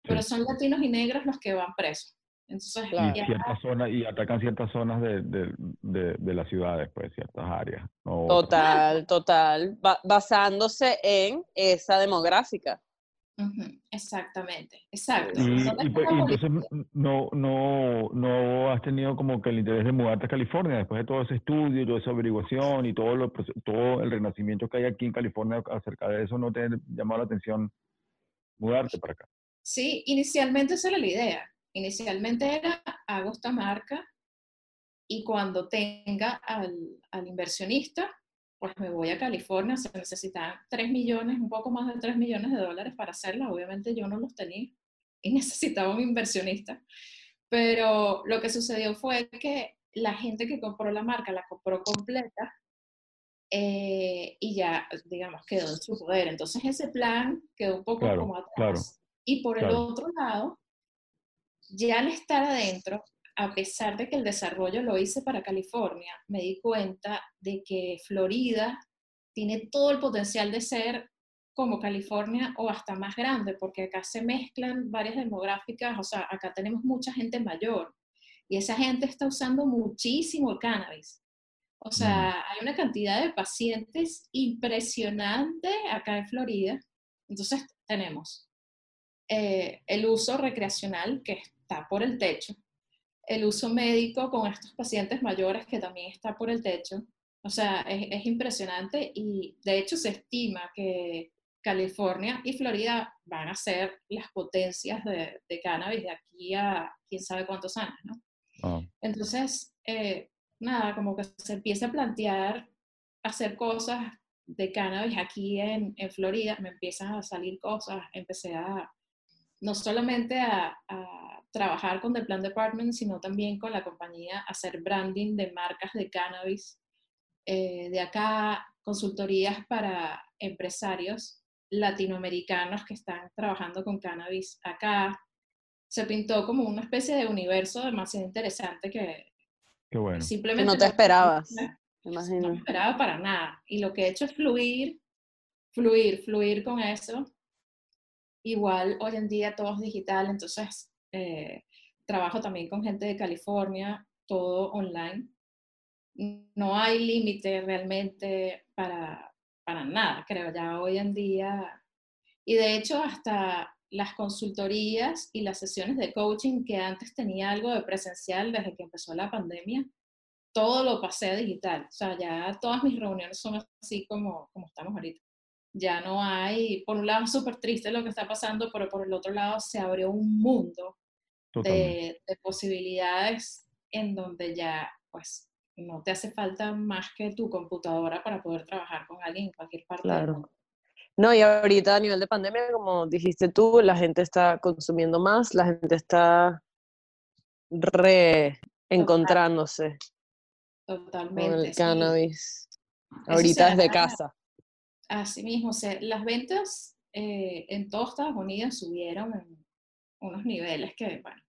pero son latinos y negros los que van presos. Entonces, Claro. Y ciertas zonas, y atacan ciertas zonas de, de, de, de las ciudades, pues, ciertas áreas. no otras. Total, total. Ba- basándose en esa demográfica. Ujú, exactamente, exacto. Y, ¿Dónde y pues, y entonces no, no, no has tenido como que el interés de mudarte a California después de todo ese estudio, toda esa averiguación y todo, lo, todo el renacimiento que hay aquí en California acerca de eso, ¿no te llamó la atención mudarte para acá? Sí, inicialmente esa era la idea. Inicialmente era, hago esta marca y cuando tenga al, al inversionista, pues me voy a California. Se necesitan 3 millones, un poco más de 3 millones de dólares para hacerla. Obviamente yo no los tenía y necesitaba un inversionista. Pero lo que sucedió fue que la gente que compró la marca la compró completa eh, y ya, digamos, quedó en su poder. Entonces ese plan quedó un poco Claro, como atrás. claro, Y por el claro. otro lado, ya al estar adentro, a pesar de que el desarrollo lo hice para California, me di cuenta de que Florida tiene todo el potencial de ser como California o hasta más grande, porque acá se mezclan varias demográficas, o sea, acá tenemos mucha gente mayor y esa gente está usando muchísimo el cannabis. O sea, hay una cantidad de pacientes impresionante acá en Florida. Entonces tenemos eh, el uso recreacional que está por el techo, el uso médico con estos pacientes mayores que también está por el techo. O sea, es, es impresionante y de hecho se estima que California y Florida van a ser las potencias de, de cannabis de aquí a quién sabe cuántos años, ¿no? Ah, Entonces, eh, nada, como que se empieza a plantear hacer cosas de cannabis aquí en, en Florida, me empiezan a salir cosas, empecé a, no solamente a, a trabajar con The Plant Department, sino también con la compañía, a hacer branding de marcas de cannabis eh, de acá, consultorías para empresarios latinoamericanos que están trabajando con cannabis acá. Se pintó como una especie de universo demasiado interesante que qué bueno. Que simplemente no te esperabas, no imagino. me esperaba para nada. Y lo que he hecho es fluir, fluir, fluir con eso. Igual hoy en día todo es digital, entonces eh, trabajo también con gente de California, todo online. No hay límite realmente para, para nada, creo, ya hoy en día. Y de hecho hasta las consultorías y las sesiones de coaching que antes tenía algo de presencial desde que empezó la pandemia, todo lo pasé digital. O sea, ya todas mis reuniones son así como, como estamos ahorita. Ya no hay, por un lado súper triste lo que está pasando, pero por el otro lado se abrió un mundo. De, de posibilidades en donde ya, pues, no te hace falta más que tu computadora para poder trabajar con alguien en cualquier parte del Claro. mundo. No, y ahorita a nivel de pandemia, como dijiste tú, la gente está consumiendo más, la gente está reencontrándose con Totalmente. el sí. cannabis. Ahorita se desde casa. Así mismo, o sea, las ventas eh, en todo Estados Unidos subieron en unos niveles que, bueno,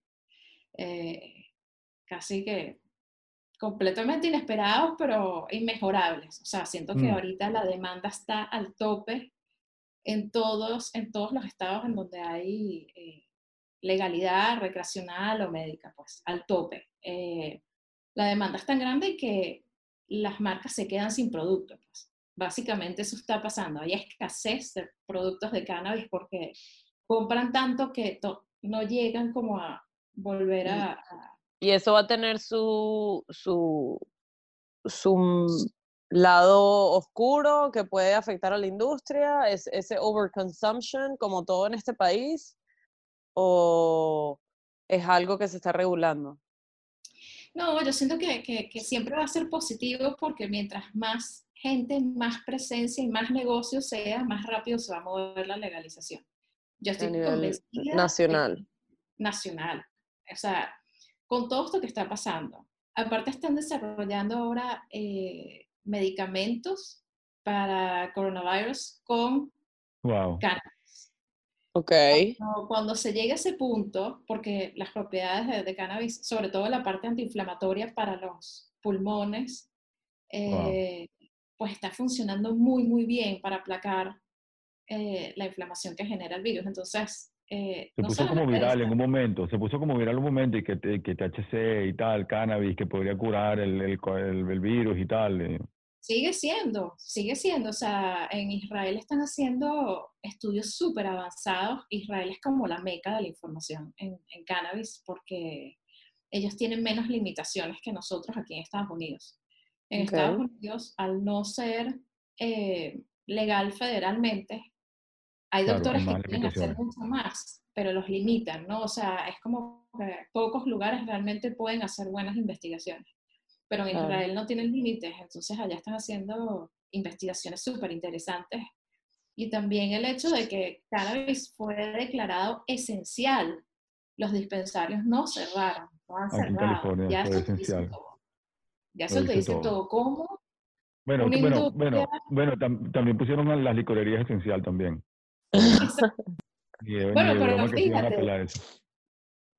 eh, casi que completamente inesperados, pero inmejorables. O sea, siento que Mm. ahorita la demanda está al tope en todos, en todos los estados en donde hay eh, legalidad recreacional o médica, pues, al tope. Eh, la demanda es tan grande que las marcas se quedan sin producto. Pues. Básicamente eso está pasando. Hay escasez de productos de cannabis porque compran tanto que to- no llegan como a volver a... a- Y eso va a tener su, su, su lado oscuro que puede afectar a la industria, es, ese overconsumption como todo en este país, o es algo que se está regulando. No, yo siento que, que- que siempre va a ser positivo porque mientras más gente, más presencia y más negocio sea, más rápido se va a mover la legalización. Yo A estoy nivel convencida de que- nacional. nacional. O sea, con todo esto que está pasando. Aparte están desarrollando ahora eh, medicamentos para coronavirus con Wow. cannabis. Ok. Cuando, cuando se llega a ese punto, porque las propiedades de, de cannabis, sobre todo la parte antiinflamatoria para los pulmones, eh, pues está funcionando muy, muy bien para aplacar eh, la inflamación que genera el virus. Entonces, eh, Se no puso como viral en un momento, se puso como viral un momento y que, te- que THC y tal, cannabis, que podría curar el, el, el- el virus y tal. eh. Sigue siendo, sigue siendo. O sea, en Israel están haciendo estudios súper avanzados. Israel es como la meca de la información en, en cannabis porque ellos tienen menos limitaciones que nosotros aquí en Estados Unidos. En. Estados Unidos, al no ser eh, legal federalmente, hay Claro, doctores que quieren hacer mucho más, pero los limitan, ¿no? O sea, es como que pocos lugares realmente pueden hacer buenas investigaciones pero en Claro. Israel no tienen límites, entonces allá están haciendo investigaciones súper interesantes. Y también el hecho de que cannabis fue declarado esencial. Los dispensarios no cerraron, no han Aquí en cerrado. California ya fue eso te dice esencial. todo. Ya eso te dice todo. todo. ¿Cómo? Bueno, bueno, bueno, bueno, tam- también pusieron las licorerías esencial también. De, Bueno, pero fíjate.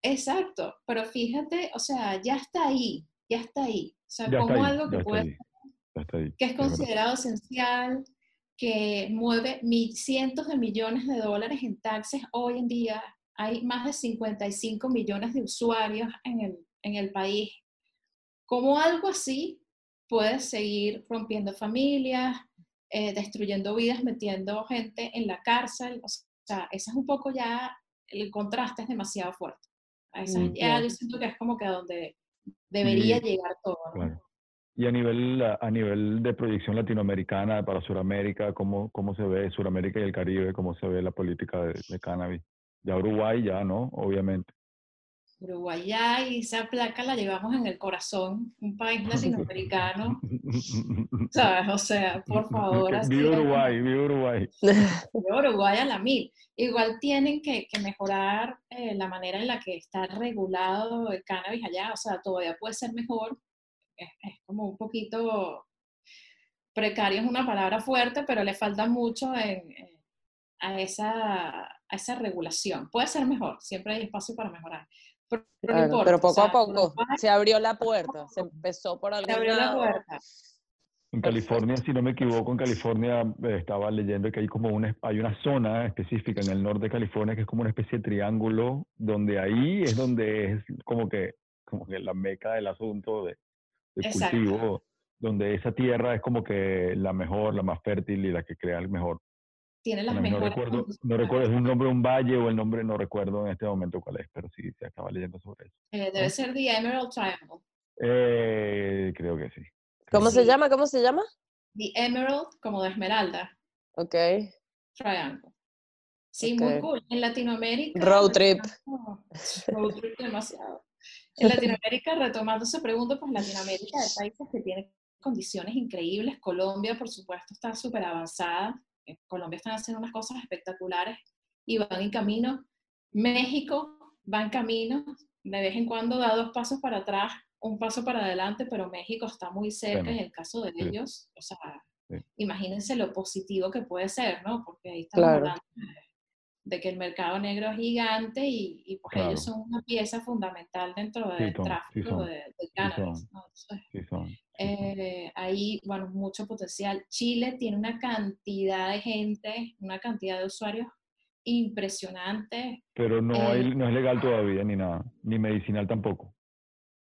Exacto, pero fíjate, o sea, ya está ahí, ya está ahí. O sea, Ya como ahí, algo que está puede ahí. Ya está ahí. que es considerado esencial, que mueve mi- cientos de millones de dólares en taxes hoy en día. Hay más de 55 millones de usuarios en el, en el país. ¿Cómo algo así puede seguir rompiendo familias, eh, destruyendo vidas, metiendo gente en la cárcel? O sea, ese es un poco ya, el contraste es demasiado fuerte. A esa- Mm, ya yo siento que es como que a donde debería Y- llegar todo. ¿no? Claro. Y a nivel, a nivel de proyección latinoamericana para Sudamérica, ¿cómo, ¿cómo se ve Sudamérica y el Caribe? ¿Cómo se ve la política de, de cannabis? Ya Uruguay, ya, ¿no? Obviamente. Uruguay y esa placa la llevamos en el corazón, un país latinoamericano, ¿sabes? O sea, por favor, Viva. Uruguay, viva Uruguay. de Uruguay a la mil. Igual tienen que, que mejorar eh, la manera en la que está regulado el cannabis allá, o sea, todavía puede ser mejor. Es, es como un poquito precario, es una palabra fuerte, pero le falta mucho en- en- a, esa, a esa regulación. Puede ser mejor, siempre hay espacio para mejorar. Pero, pero no Claro, importa, pero o poco sea, a poco se abrió la puerta, se empezó por algún se abrió la puerta. En California, si no me equivoco, en California eh, estaba leyendo que hay como una, hay una zona específica en el norte de California que es como una especie de triángulo, donde ahí es donde es como que, como que la meca del asunto de, de cultivo, donde esa tierra es como que la mejor, la más fértil y la que crea el mejor. Tiene las Bueno, no mejores recuerdo, no recuerdo, es un nombre de un valle o el nombre, no recuerdo en este momento cuál es, pero sí, se estaba leyendo sobre eso. Eh, debe ser The Emerald Triangle. Eh, creo que sí. ¿Cómo Sí. se llama? ¿Cómo se llama? The Emerald, como de esmeralda, Ok. Triangle. Sí, muy cool. En Latinoamérica. Road trip. Road trip demasiado. En Latinoamérica, retomando esa pregunta, pues Latinoamérica hay países que tienen condiciones increíbles. Colombia, por supuesto, está súper avanzada. En Colombia están haciendo unas cosas espectaculares y van en camino. México va en camino. De vez en cuando da dos pasos para atrás, un paso para adelante, pero México está muy cerca Bueno, en el caso de sí. ellos. O sea, Sí. imagínense lo positivo que puede ser, ¿no? Porque ahí estamos Claro. hablando de, de que el mercado negro es gigante y, y pues ellos son una pieza fundamental dentro Sí del son, sí tráfico son, de, del cannabis. son. ¿no? Entonces, Sí son, sí son. eh, ahí, bueno, mucho potencial. Chile tiene una cantidad de gente, una cantidad de usuarios impresionante. Pero no, eh, hay, no es legal todavía ni nada, ni medicinal tampoco.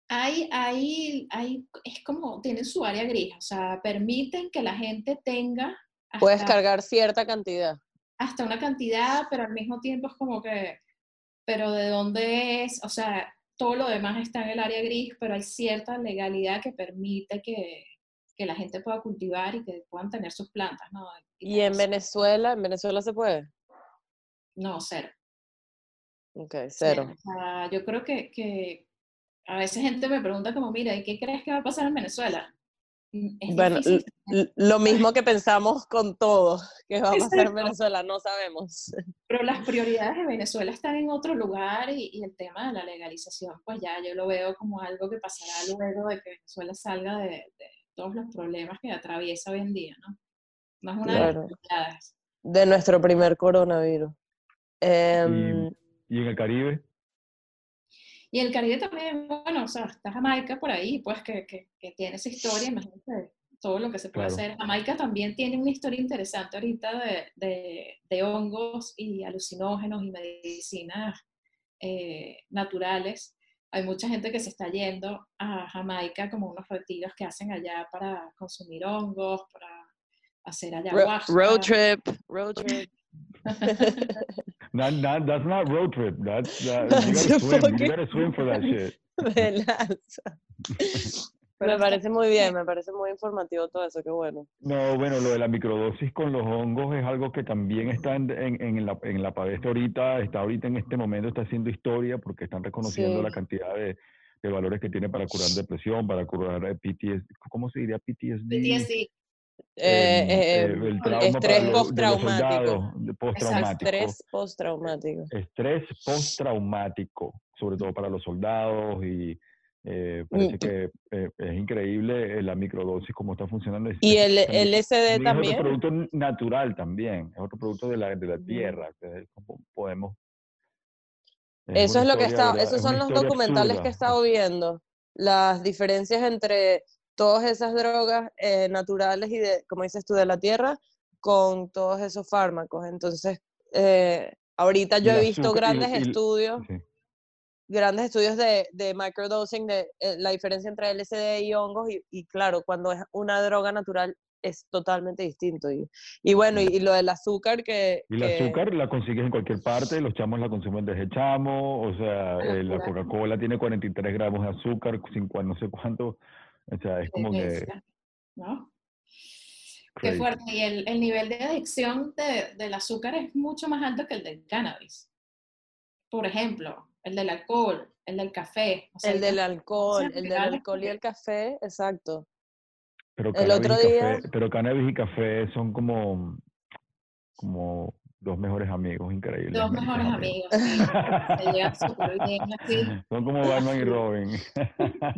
Hay, hay, hay, es como, tienen su área gris, o sea, permiten que la gente tenga Puedes cargar cierta cantidad. Hasta una cantidad, pero al mismo tiempo es como que, pero ¿de dónde es? O sea, todo lo demás está en el área gris, pero hay cierta legalidad que permite que, que la gente pueda cultivar y que puedan tener sus plantas, ¿no? ¿Y en Venezuela? ¿En Venezuela se puede? No, cero. Ok, cero. O sea, yo creo que, que a veces gente me pregunta como, mira, ¿y qué crees que va a pasar en Venezuela? Es Bueno, lo mismo que pensamos con todo que va a pasar en. Venezuela, no sabemos. Pero las prioridades de Venezuela están en otro lugar y, y el tema de la legalización, pues ya yo lo veo como algo que pasará luego de que Venezuela salga de, de todos los problemas que atraviesa hoy en día, ¿no? No es una de las prioridades. de nuestro primer coronavirus. Em, ¿Y en el Caribe? Y el Caribe también, bueno, o sea, está Jamaica por ahí, pues que, que, que tiene esa historia, imagínate todo lo que se puede Claro. hacer. Jamaica también tiene una historia interesante ahorita de, de, de hongos y alucinógenos y medicinas eh, naturales. Hay mucha gente que se está yendo a Jamaica como unos retiros que hacen allá para consumir hongos, para hacer ayahuasca. road trip, road trip. Not, not, that's not road trip. That's, that, That's you gotta swim. You gotta swim for that shit. Me parece muy bien, me parece muy informativo todo eso, qué bueno. No, bueno, lo de la microdosis con los hongos es algo que también está en, en, en la, en la palestra ahorita, está ahorita en este momento, está haciendo historia porque están reconociendo Sí. la cantidad de, de valores que tiene para curar depresión, para curar PTSD, ¿cómo se diría PTSD? PTSD, Eh, eh, eh, el trauma estrés postraumático. postraumático. Estrés postraumático. Estrés postraumático, sobre todo para los soldados y eh, parece Mm. que eh, es increíble eh, la microdosis cómo está funcionando. Es- Y es- el también- LSD es también. otro producto natural también, es otro producto de la, de la Ujú. tierra, que es podemos... Eso una es lo que está, esos Es son los documentales que he absurda. estado viendo, las diferencias entre todas esas drogas eh, naturales y de, como dices tú, de la tierra, con todos esos fármacos. Entonces, eh, ahorita yo he visto y- grandes y- estudios, Sí. grandes estudios de, de microdosing, de eh, la diferencia entre LSD y hongos, y, y claro, cuando es una droga natural es totalmente distinto. Y, y bueno, y, lo del azúcar que... Y el que- azúcar la consigues en cualquier parte, los chamos la consumen desde chamo, o sea, Una eh, la. Coca-Cola tiene 43 gramos de azúcar, sin cuan- no sé cuánto, o sea, es como que... ¿no? Qué fuerte. Y el, el nivel de adicción de- del azúcar es mucho más alto que el del cannabis. Por ejemplo, el del alcohol, el del café. o sea, El del alcohol, el del alcohol y el café, exacto. Pero El cannabis, otro y día- café, pero cannabis y café son como, como dos mejores amigos, increíbles. Dos mejores amigos. sí. Se llevan súper bien así. Son como Batman y Robin.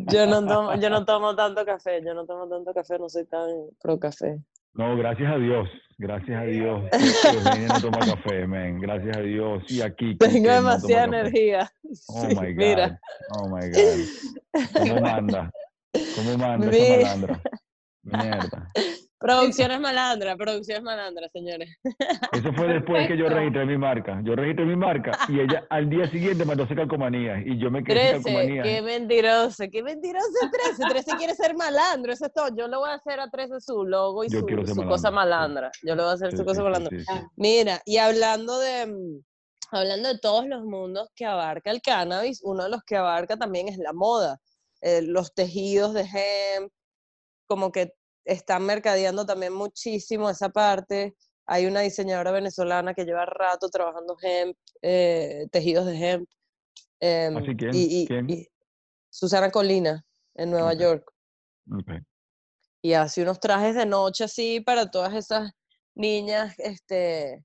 Yo no tomo, yo no tomo tanto café, yo no tomo tanto café, no soy tan pro café. No, gracias a Dios, gracias a Dios. que Eugenia no toma café, man. Gracias a Dios. Y aquí. Tengo no demasiada café. energía. Oh Sí, my God. Mira, Oh my God. ¿Cómo manda? ¿Cómo manda esa Mira. malandra? Mierda. Producción es malandra, producción es malandra, señores. Eso fue después que yo registré mi marca. Yo registré mi marca y ella al día siguiente mandó a hacer calcomanías y yo me quedé sin 13, calcomanías. qué mentiroso, qué mentiroso es 13. 13 quiere ser malandro, eso es todo. Yo le voy a hacer a 13 su logo y Yo su, cosa malandra. Yo le voy a hacer Sí, su cosa sí, malandra. sí. Mira, y hablando de, mm, hablando de todos los mundos que abarca el cannabis, uno de los que abarca también es la moda. Eh, los tejidos de hemp, como que están mercadeando también muchísimo esa parte. Hay una diseñadora venezolana que lleva rato trabajando hemp, eh, tejidos de hemp. em, ¿Ah, sí? ¿Quién? Y, y- ¿Quién? y Susana Colina, en Nueva. York Ok. y hace unos trajes de noche así para todas esas niñas este,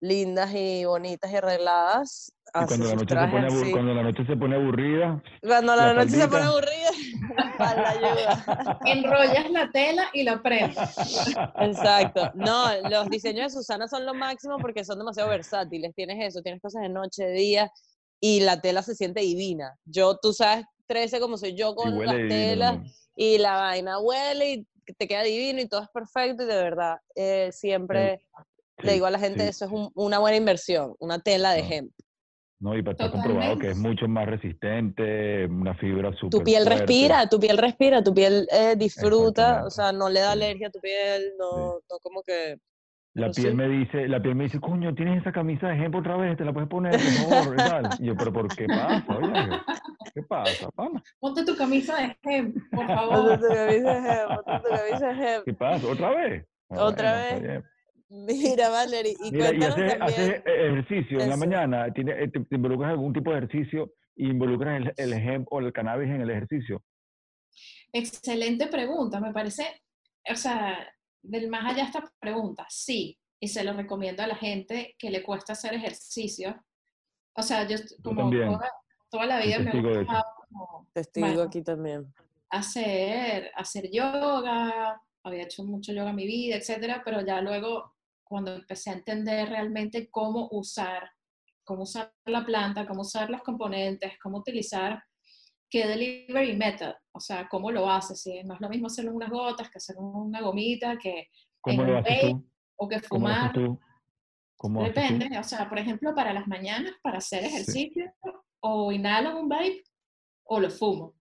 lindas y bonitas y arregladas. Y cuando la, noche se pone cuando la noche se pone aburrida, Cuando la, la noche se pone aburrida, para la ayuda. Enrollas la tela y la prendes. Exacto. No, los diseños de Susana son lo máximo porque son demasiado versátiles. Tienes eso, tienes cosas de noche, de día y la tela se siente divina. Yo, tú sabes, 13 como soy yo con las telas y la vaina huele y te queda divino y todo es perfecto y de verdad eh, siempre Sí, digo a la gente sí, eso es un- una buena inversión, una tela de No. hemp. No, y está comprobado que es mucho más resistente, una fibra súper Tu piel fuerte. respira, tu piel respira, tu piel eh, disfruta, o sea, no le da sí. alergia a tu piel, no, no como que... La piel sí. me dice, la piel me dice, coño, tienes esa camisa de ejemplo otra vez, te la puedes poner, por favor, y tal. Y yo, pero ¿por qué pasa? Oye, ¿qué pasa, pana? Ponte tu camisa de hemp, por Ponte favor. tu camisa de hemp, ponte tu camisa de hemp. ¿Qué pasa? ¿Otra vez? Otra bueno, vez. Mira, Valerie, y Mira, y cuéntanos haces, también... haces ejercicio en la eso. mañana, tiene, eh, te, te involucras en algún tipo de ejercicio y involucras el, el hemp o el cannabis en el ejercicio. Excelente pregunta, me parece, o sea, del más allá esta pregunta, sí, y se lo recomiendo a la gente que le cuesta hacer ejercicio. O sea, yo como también. toda, toda la vida me eso. gustado como Testigo Bueno. aquí también. hacer, hacer yoga, había hecho mucho yoga en mi vida, etcétera, pero ya luego cuando empecé a entender realmente cómo usar, cómo usar la planta, cómo usar los componentes, cómo utilizar qué delivery method, o sea, cómo lo haces. ¿sí? No es lo mismo hacerlo en unas gotas que hacerlo en una gomita, que ¿Cómo lo un haces tú? o que ¿Cómo lo haces fumar. tú? ¿Cómo haces tú? Depende, o sea, por ejemplo, para las mañanas, para hacer ejercicio, o inhalo un vape o lo fumo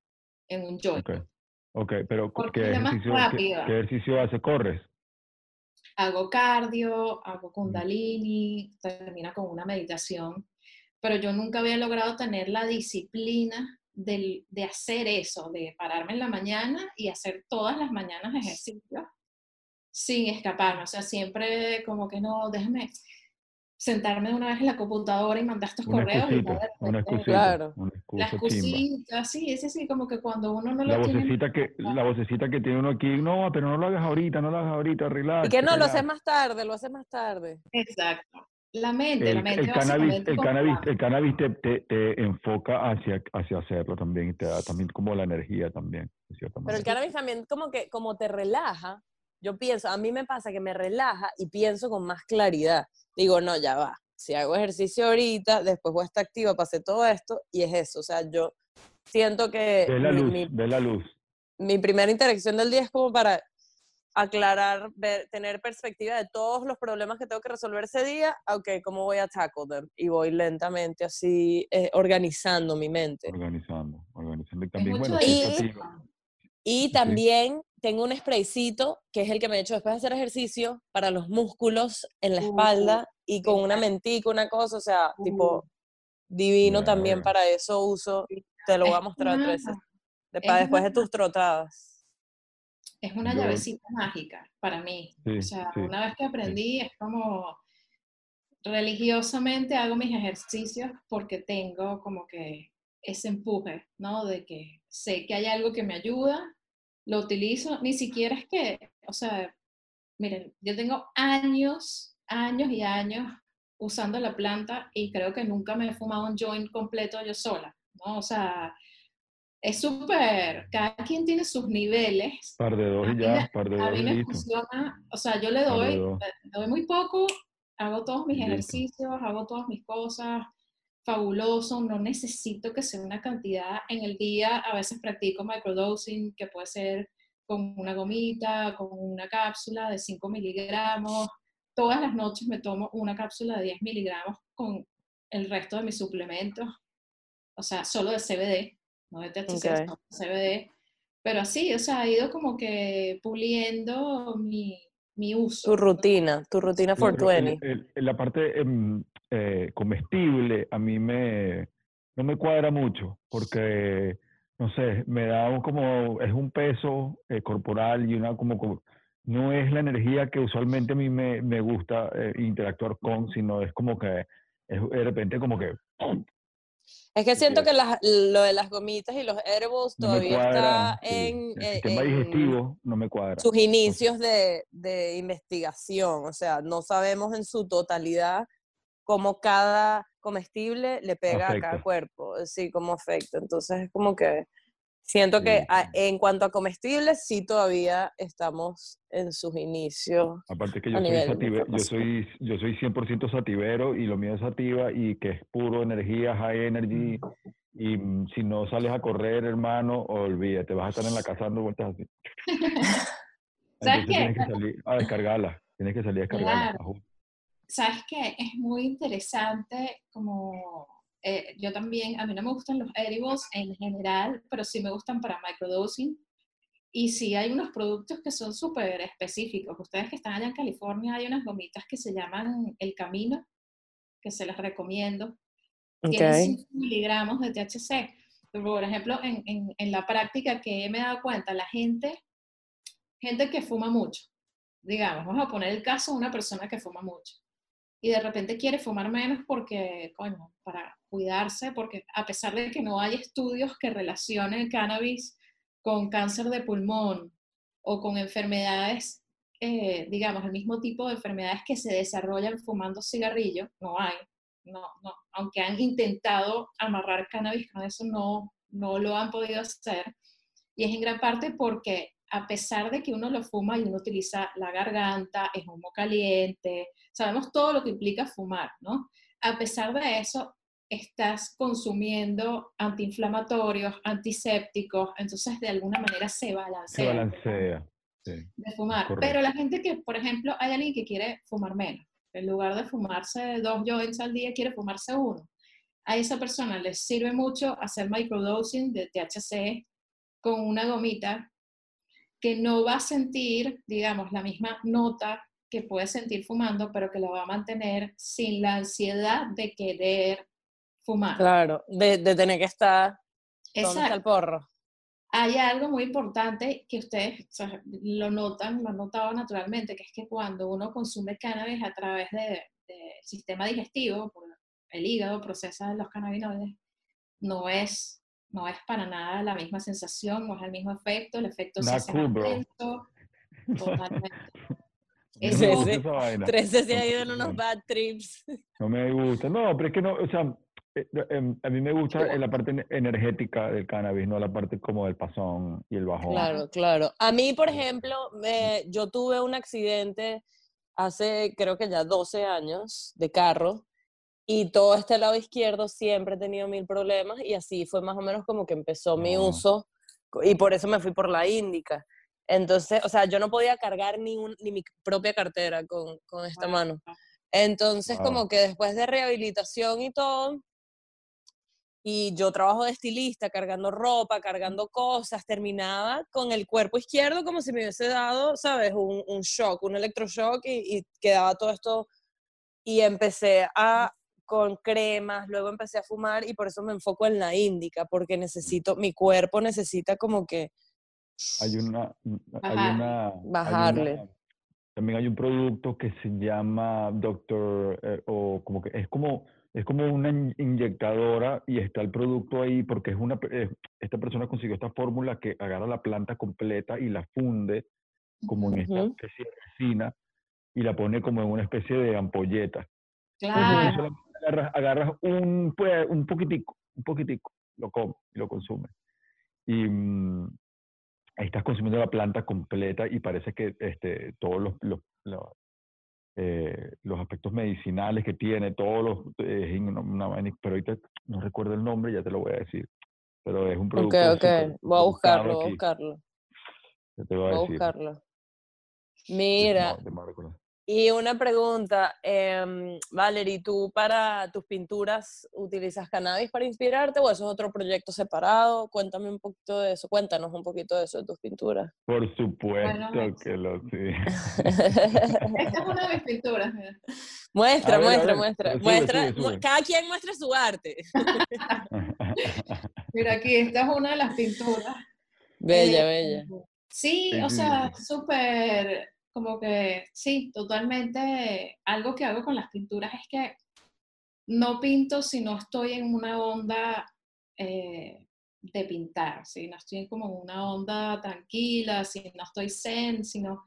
en un joint. Ok, ok, pero ¿qué ejercicio, qué, qué ejercicio haces? ¿Corres? Hago cardio, hago kundalini, termina con una meditación, pero yo nunca había logrado tener la disciplina del- de hacer eso, de pararme en la mañana y hacer todas las mañanas ejercicio sin escaparme. O sea, siempre como que no, déjame sentarme una vez en la computadora y mandar estos Una correos y excusita, de una repente- excusita, Claro. una La excusa excusita, sí, ese sí, como que cuando uno no La lo tiene... vocecita que, la vocecita que tiene uno aquí, no, pero no lo hagas ahorita, no lo hagas ahorita, relax. Y que no, lo relax". haces más tarde, lo haces más tarde. Exacto. La mente, la El, mente el cannabis, el cannabis, la- el cannabis te, te, te enfoca hacia, hacia hacerlo también y te da también como la energía también, de cierta Pero el cannabis también como que como te relaja, yo pienso, a mí me pasa que me relaja y pienso con más claridad. Digo, no, ya va. Si hago ejercicio ahorita, después voy a estar activa, pasé todo esto y es eso. O sea, yo siento que Ve la mi- luz, mi, ve la luz. mi primera interacción del día es como para aclarar, ver, tener perspectiva de todos los problemas que tengo que resolver ese día, ok, ¿cómo voy a tackle them? Y voy lentamente así eh, organizando mi mente. Organizando, organizando. Y también, bueno, Y-. Y Sí. también tengo un spraycito, que es el que me he hecho después de hacer ejercicio, para los músculos en la Uh, espalda y con una mentica, una cosa, o sea, Uh. tipo divino también Verga. para eso uso. Te lo voy a mostrar una- tres. De- para después de una- tus trotadas. Es una Yo- llavecita mágica para mí. Sí, O sea, sí, una vez que aprendí, es como religiosamente hago mis ejercicios porque tengo como que ese empuje, ¿no? De que sé que hay algo que me ayuda, lo utilizo, ni siquiera es que, o sea, miren, yo tengo años, años y años usando la planta y creo que nunca me he fumado un joint completo yo sola, ¿no? O sea, es súper, cada quien tiene sus niveles Par de dos A y mí ya, me- par de a dos mí y me listo. funciona, o sea, yo le doy, le doy muy poco, hago todos mis listo. ejercicios, hago todas mis cosas, fabuloso, no necesito que sea una cantidad en el día, a veces practico microdosing, que puede ser con una gomita, con una cápsula de 5 miligramos, todas las noches me tomo una cápsula de 10 miligramos con el resto de mis suplementos, o sea, solo de CBD, no de THC, Ok. sino de CBD, pero así, o sea, ha ido como que puliendo mi, mi uso. Tu rutina, tu rutina Lo- lo- el- 420. el- el- la parte em, eh, comestible a mí me no me cuadra mucho porque no sé me da un como es un peso eh, corporal y una como, no es la energía que usualmente a mí me, me gusta eh, interactuar con sino es como que es de repente como que Es que siento que las- lo de las gomitas y los no me todavía cuadra está sí. en, el eh, sistema en digestivo no me cuadra sus inicios de, de investigación. O sea, no sabemos en su totalidad cómo cada comestible le pega a cada cuerpo, sí, cómo afecta. Entonces es como que siento que a- en cuanto a comestibles, sí todavía estamos en sus inicios. Aparte que yo soy, sative- yo soy yo soy 100% sativero y lo mío es sativa y que es puro energía, high energy y mm, si no sales a correr, hermano, olvídate, vas a estar en la casa dando vueltas así. ¿Sabes qué? tienes que salir a descargarla, tienes que salir a descargarla. Claro. ¿Sabes qué? Es muy interesante como eh, yo también, a mí no me gustan los edibles en general, pero sí me gustan para microdosing. Y sí hay unos productos que son súper específicos. Ustedes que están allá en California, hay unas gomitas que se llaman El Camino, que se las recomiendo. Tienen Ok. 5 miligramos de THC. Por ejemplo, en, en- en la práctica que me he dado cuenta, la gente, gente que fuma mucho, digamos, vamos a poner el caso de una persona que fuma mucho y de repente quiere fumar menos porque, coño, para cuidarse, porque a pesar de que no hay estudios que relacionen el cannabis con cáncer de pulmón o con enfermedades, eh, digamos, el mismo tipo de enfermedades que se desarrollan fumando cigarrillo, no hay, no, no, aunque han intentado amarrar cannabis con eso, no, no lo han podido hacer. Y es en gran parte porque a pesar de que uno lo fuma y uno utiliza la garganta, es humo caliente, sabemos todo lo que implica fumar, ¿no? A pesar de eso, estás consumiendo antiinflamatorios, antisépticos, entonces de alguna manera se balancea. Se balancea. Sí. De fumar. correcto. Pero la gente que, por ejemplo, hay alguien que quiere fumar menos. En lugar de fumarse dos joints al día, quiere fumarse uno. A esa persona les sirve mucho hacer microdosing de THC con una gomita que no va a sentir, digamos, la misma nota que puede sentir fumando, pero que lo va a mantener sin la ansiedad de querer fumar. Claro, de, de tener que estar. ¿Dónde está el Exacto. porro? Hay algo muy importante que ustedes o sea, lo notan, lo han notado naturalmente, que es que cuando uno consume cannabis a través del sistema digestivo, el hígado procesa los cannabinoides, no es, no es para nada la misma sensación, no es el mismo efecto, el efecto se hace cool, más bro. lento, totalmente. No Es Sí, me como- gusta sí. esa vaina. 13 se ha ido en No, unos bad trips. No me gusta. No, pero es que no, o sea, eh, em, a mí me gusta la parte energética del cannabis, no la parte como del pasón y el bajón. Claro, claro. A mí, por ejemplo, me- yo tuve un accidente hace creo que ya 12 años de carro y todo este lado izquierdo siempre he tenido mil problemas y así fue más o menos como que empezó mi No. uso y por eso me fui por la índica. Entonces, o sea, yo no podía cargar ni, un- ni mi propia cartera con, con esta Wow. mano. Entonces, Wow. como que después de rehabilitación y todo, y yo trabajo de estilista, cargando ropa, cargando cosas, terminaba con el cuerpo izquierdo como si me hubiese dado, ¿sabes? Un, un shock, un electroshock y, y quedaba todo esto. Y empecé a con cremas, luego empecé a fumar y por eso me enfoco en la índica, porque necesito, mi cuerpo necesita como que Hay una, hay Bajarle. una, hay Bajarle. una- también hay un producto que se llama Doctor, eh, o como que es como, es como una in- inyectadora y está el producto ahí porque es una, eh, esta persona consiguió esta fórmula que agarra la planta completa y la funde como en esta especie de resina y la pone como en una especie de ampolleta. Claro, agarras, agarras un, pues, un poquitico, un poquitico, lo comes y lo consumes. Y mm, ahí estás consumiendo la planta completa y parece que este, todos los, los, los, eh, los aspectos medicinales que tiene, todos los, eh, pero ahorita no recuerdo el nombre, ya te lo voy a decir. Pero es un Ok, producto ok, súper voy a buscarlo, voy a buscarlo, ya te voy a voy a buscarlo. Mira. Y una pregunta, em, Valerie, ¿tú para tus pinturas utilizas cannabis para inspirarte o eso es otro proyecto separado? Cuéntame un poquito de eso, cuéntanos un poquito de eso de tus pinturas. Por supuesto Bueno, que lo sí. esta es una de mis pinturas. mira. muestra, ver, muestra, muestra, sube, muestra, sube, mu- sube. cada quien muestra su arte. Mira, aquí, esta es una de las pinturas. Bella, Eh, bella. Sí, Sí, o sea, sí. súper, como que, sí, totalmente. Algo que hago con las pinturas es que no pinto si no estoy en una onda eh, de pintar, si no estoy como en una onda tranquila, si no estoy zen, si no,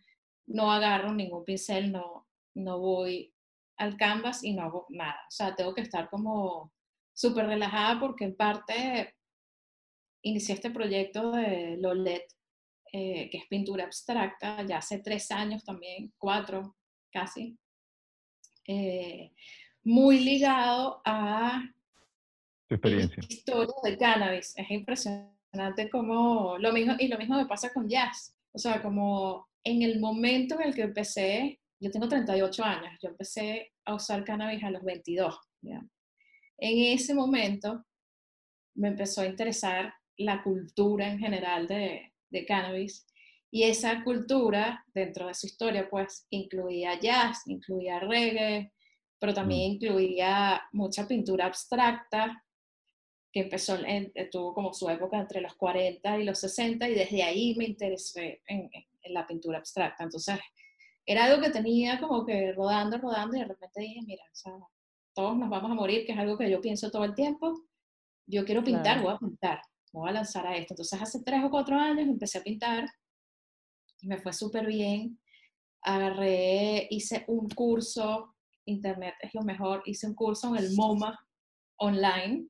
agarro ningún pincel, no, no voy al canvas y no hago nada. O sea, tengo que estar como súper relajada porque en parte inicié este proyecto de Lolet, eh, que es pintura abstracta, ya hace tres años también, cuatro casi, eh, muy ligado a experiencia. historia del cannabis. Es impresionante como lo mismo, y lo mismo me pasa con jazz. O sea, como en el momento en el que empecé, yo tengo 38 años, yo empecé a usar cannabis a los 22. ¿ya? En ese momento me empezó a interesar la cultura en general de, de cannabis y esa cultura dentro de su historia pues incluía jazz, incluía reggae, pero también incluía mucha pintura abstracta que empezó, en- tuvo como su época entre los 40 y los 60 y desde ahí me interesé en, en- en la pintura abstracta. Entonces, era algo que tenía como que rodando, rodando y de repente dije, mira, o sea, todos nos vamos a morir, que es algo que yo pienso todo el tiempo. Yo quiero pintar, Claro. voy a pintar, me voy a lanzar a esto. Entonces, hace tres o cuatro años empecé a pintar y me fue súper bien. Agarré, hice un curso, internet es lo mejor, hice un curso en el MoMA online.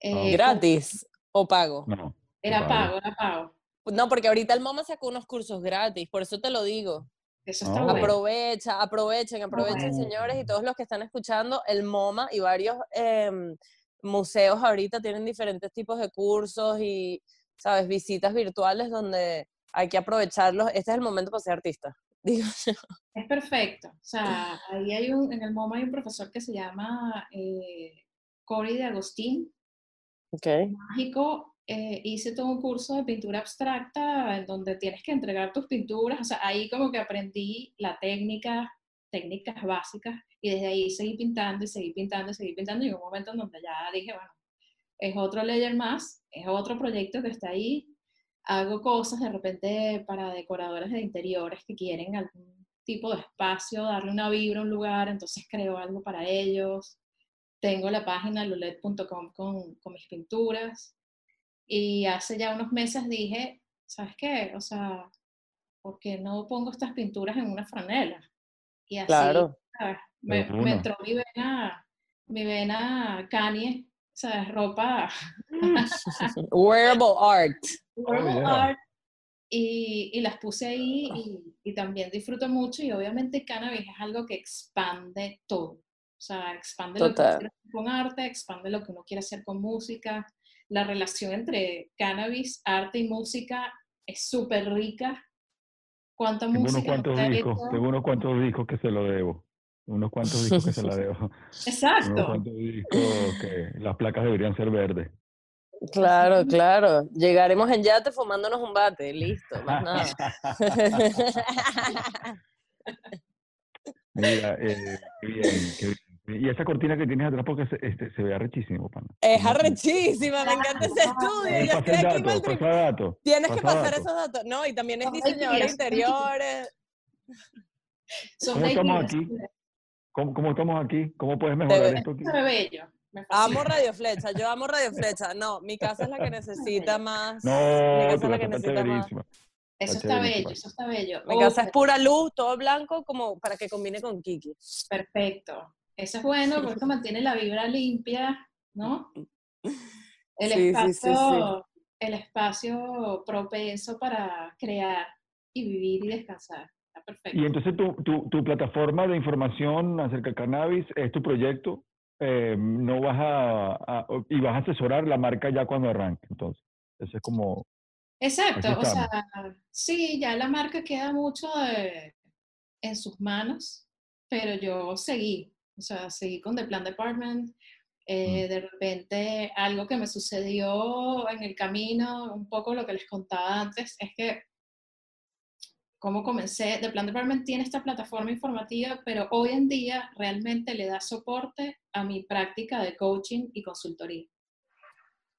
eh, con- ¿Gratis o pago? No. Era pago. pago, era pago. No, porque ahorita el MoMA sacó unos cursos gratis, por eso te lo digo. Eso está bueno. Aprovecha, aprovechen, aprovechen, bueno. señores, y todos los que están escuchando, el MoMA y varios em, museos ahorita tienen diferentes tipos de cursos y, ¿sabes? Visitas virtuales donde hay que aprovecharlos. Este es el momento para ser artista. Digo yo. Es perfecto. O sea, ahí hay un, en el MoMA hay un profesor que se llama eh, Cory de Agustín, Ok. mágico. eh, hice todo un curso de pintura abstracta en donde tienes que entregar tus pinturas. O sea, ahí como que aprendí la técnica, técnicas básicas, y desde ahí seguí pintando y seguí pintando y seguí pintando. Y en un momento en donde ya dije, bueno, es otro layer más, es otro proyecto que está ahí. Hago cosas de repente para decoradores de interiores que quieren algún tipo de espacio, darle una vibra a un lugar, entonces creo algo para ellos. Tengo la página lulet.com con, con mis pinturas. Y hace ya unos meses dije, ¿sabes qué? O sea, ¿por qué no pongo estas pinturas en una franela? Y así, Claro. ¿sabes? Me, me entró mi vena, mi vena Kanye, ¿sabes? Ropa, Wearable art. Wearable yeah. art, y, y las puse ahí y, y también disfruto mucho y obviamente cannabis es algo que expande todo. O sea, expande lo que uno Total. quiere hacer con arte, expande lo que uno quiere hacer con música. La relación entre cannabis, arte y música es súper rica. ¿Cuánta Tengo unos música? no cuantos discos, hecho? tengo unos cuantos discos que se lo debo. Unos cuantos discos que se la debo. Unos Exacto. cuantos discos que las placas deberían ser verdes. Claro, claro. Llegaremos en yate fumándonos un bate, listo, más nada. Mira, eh, qué bien, qué bien. Y esa cortina que tienes atrás porque se, este, se ve arrechísimo, pana. es arrechísima, me encanta ese estudio. Yo pasa estoy el aquí dato, maltri- pasa dato. Tienes que pasa pasar dato. esos datos. No, y también es Son diseñadora de interiores. ¿Cómo estamos aquí? ¿Cómo, cómo estamos aquí? ¿Cómo puedes mejorar esto aquí? Se bello. Amo Radio Flecha, yo amo Radio Flecha. No, mi casa es la que necesita más. mi No, casa es la que necesita más. Eso Está bello, eso está bello. Mi casa es pura luz, todo blanco, como para que combine con Kiki. Perfecto. Eso es bueno porque mantiene la vibra limpia, ¿no? El Sí, sí, sí, espacio, el espacio propenso para crear y vivir y descansar. Está perfecto. Y entonces tu, tu, tu plataforma de información acerca del cannabis es tu proyecto. eh, no vas a, a- y vas a asesorar la marca ya cuando arranque. Entonces, eso es como Exacto, o sea, sí, ya la marca queda mucho de- en sus manos, pero yo seguí, o sea, seguí con The Plan Department. eh, De repente, algo que me sucedió en el camino, un poco lo que les contaba antes, es que cómo comencé, The Plan Department tiene esta plataforma informativa, pero hoy en día realmente le da soporte a mi práctica de coaching y consultoría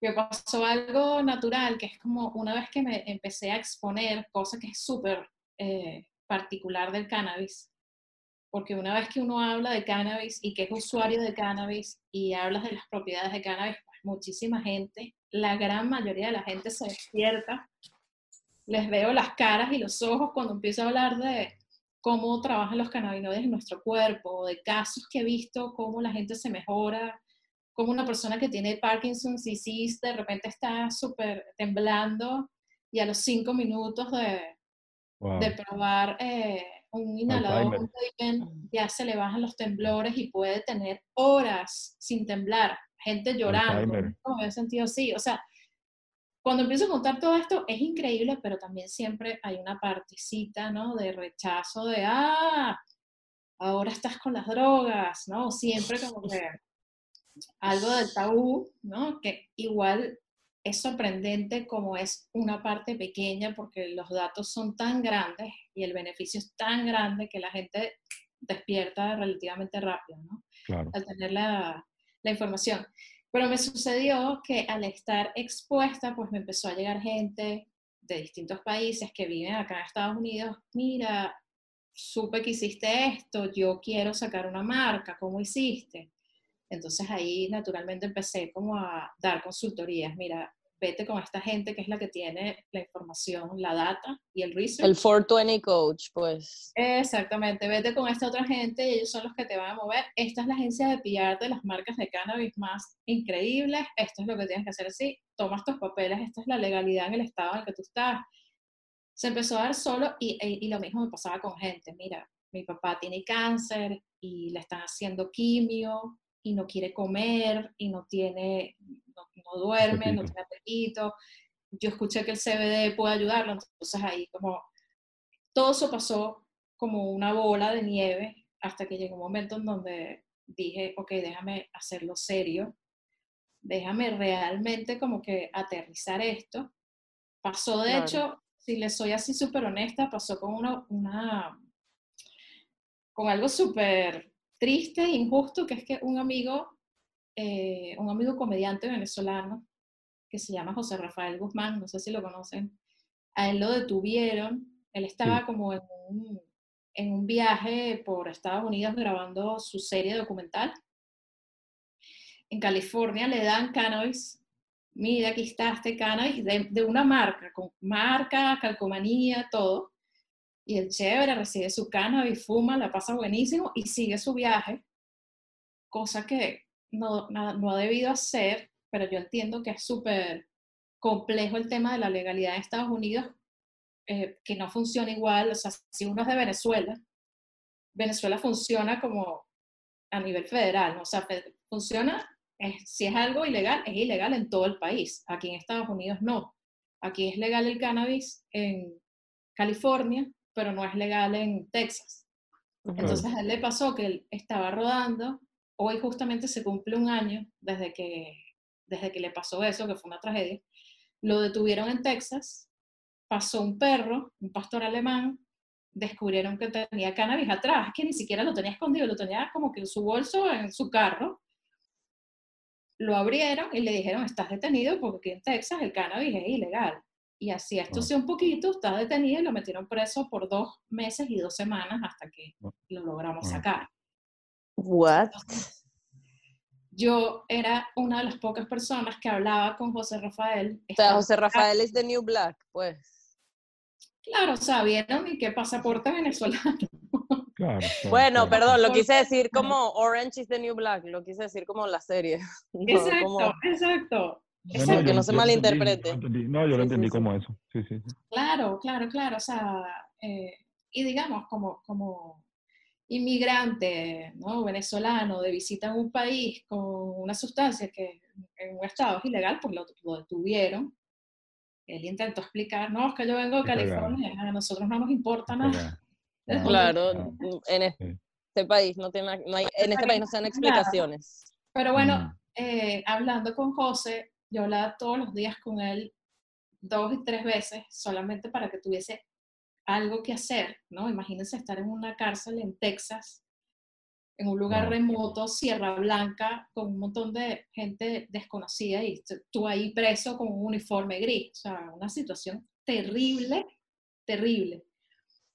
me pasó algo natural, que es como una vez que me empecé a exponer, cosa que es súper eh, particular del cannabis, porque una vez que uno habla de cannabis y que es usuario de cannabis y hablas de las propiedades de cannabis, pues muchísima gente, la gran mayoría de la gente se despierta, les veo las caras y los ojos cuando empiezo a hablar de cómo trabajan los cannabinoides en nuestro cuerpo, de casos que he visto, cómo la gente se mejora, como una persona que tiene Parkinson's disease de repente está súper temblando y a los cinco minutos de, wow. de probar eh, un inhalador, un Vapen, ya se le bajan los temblores y puede tener horas sin temblar, gente llorando, me he sentido así, o sea, cuando empiezo a contar todo esto es increíble, pero también siempre hay una partecita, ¿no? De rechazo de, ah, ahora estás con las drogas, ¿no? Siempre como que algo del tabú, ¿no? Que igual es sorprendente como es una parte pequeña porque los datos son tan grandes y el beneficio es tan grande que la gente despierta relativamente rápido, ¿no? Claro. Al tener la, la información. Pero me sucedió que al estar expuesta, pues me empezó a llegar gente de distintos países que viven acá en Estados Unidos. Mira, supe que hiciste esto, yo quiero sacar una marca, ¿cómo hiciste? Entonces ahí naturalmente empecé como a dar consultorías. Mira, vete con esta gente que es la que tiene la información, la data y el research. El 420 coach, pues. Exactamente, vete con esta otra gente y ellos son los que te van a mover. Esta es la agencia de PR de las marcas de cannabis más increíbles, esto es lo que tienes que hacer así, tomas tus papeles, esta es la legalidad en el estado en el que tú estás. Se empezó a dar solo y, y, y lo mismo me pasaba con gente, mira, mi papá tiene cáncer y le están haciendo quimio y no quiere comer y no tiene, no, no duerme, no tiene apetito. Yo escuché que el CBD puede ayudarlo, entonces ahí como todo eso pasó como una bola de nieve hasta que llegó un momento en donde dije, ok, déjame hacerlo serio, déjame realmente como que aterrizar esto. Pasó, de Claro. hecho, si le soy así súper honesta, pasó con una, una, con algo súper triste e injusto, que es que un amigo, eh, un amigo comediante venezolano, que se llama José Rafael Guzmán, no sé si lo conocen, a él lo detuvieron, él estaba como en un, en un viaje por Estados Unidos grabando su serie documental. En California le dan cannabis. Mira, aquí está este cannabis de, de una marca, con marca, calcomanía, todo. Y el chévere recibe su cannabis, fuma, la pasa buenísimo y sigue su viaje. Cosa que no, no ha debido hacer, pero yo entiendo que es súper complejo el tema de la legalidad en Estados Unidos, eh, que no funciona igual. O sea, si uno es de Venezuela, Venezuela funciona como a nivel federal, ¿no? o sea, funciona, es- si es algo ilegal, es ilegal en todo el país. Aquí en Estados Unidos no. Aquí es legal el cannabis en California, pero no es legal en Texas. Entonces a él le pasó que él estaba rodando, hoy justamente se cumple un año desde que, desde que le pasó eso, que fue una tragedia. Lo detuvieron en Texas, pasó un perro, un pastor alemán, descubrieron que tenía cannabis atrás, que ni siquiera lo tenía escondido, lo tenía como que en su bolso, en su carro. Lo abrieron y le dijeron, estás detenido porque aquí en Texas el cannabis es ilegal. Y así esto sí un poquito, está detenido y lo metieron preso por dos meses y dos semanas hasta que lo logramos sacar. What? Yo era una de las pocas personas que hablaba con José Rafael. O sea, José. Rafael es the new black, pues. Claro, o sea, vieron y qué pasaporte venezolano. Claro, claro, Bueno, claro. perdón, lo quise decir como Orange is the New Black, lo quise decir como la serie. no Exacto, como- exacto. No, que yo- no se malinterprete. entendí. No, yo lo Sí, entendí sí. como eso. Sí, sí, sí. Claro, claro, claro. O sea, eh, y digamos, como, como inmigrante ¿no? venezolano de visita en un país con una sustancia que en un estado es ilegal, pues lo, lo detuvieron. Él intentó explicar, no, es que yo vengo de. California, a nosotros no nos importa nada. Ah, Claro, claro. en este país no tiene, no hay, en este país no se dan explicaciones. Pero bueno, Mm. eh, hablando con José, yo hablaba todos los días con él dos y tres veces solamente para que tuviese algo que hacer, ¿no? Imagínense estar en una cárcel en Texas, en un lugar remoto, Sierra Blanca, con un montón de gente desconocida y tú- tú ahí preso con un uniforme gris. O sea, una situación terrible, terrible.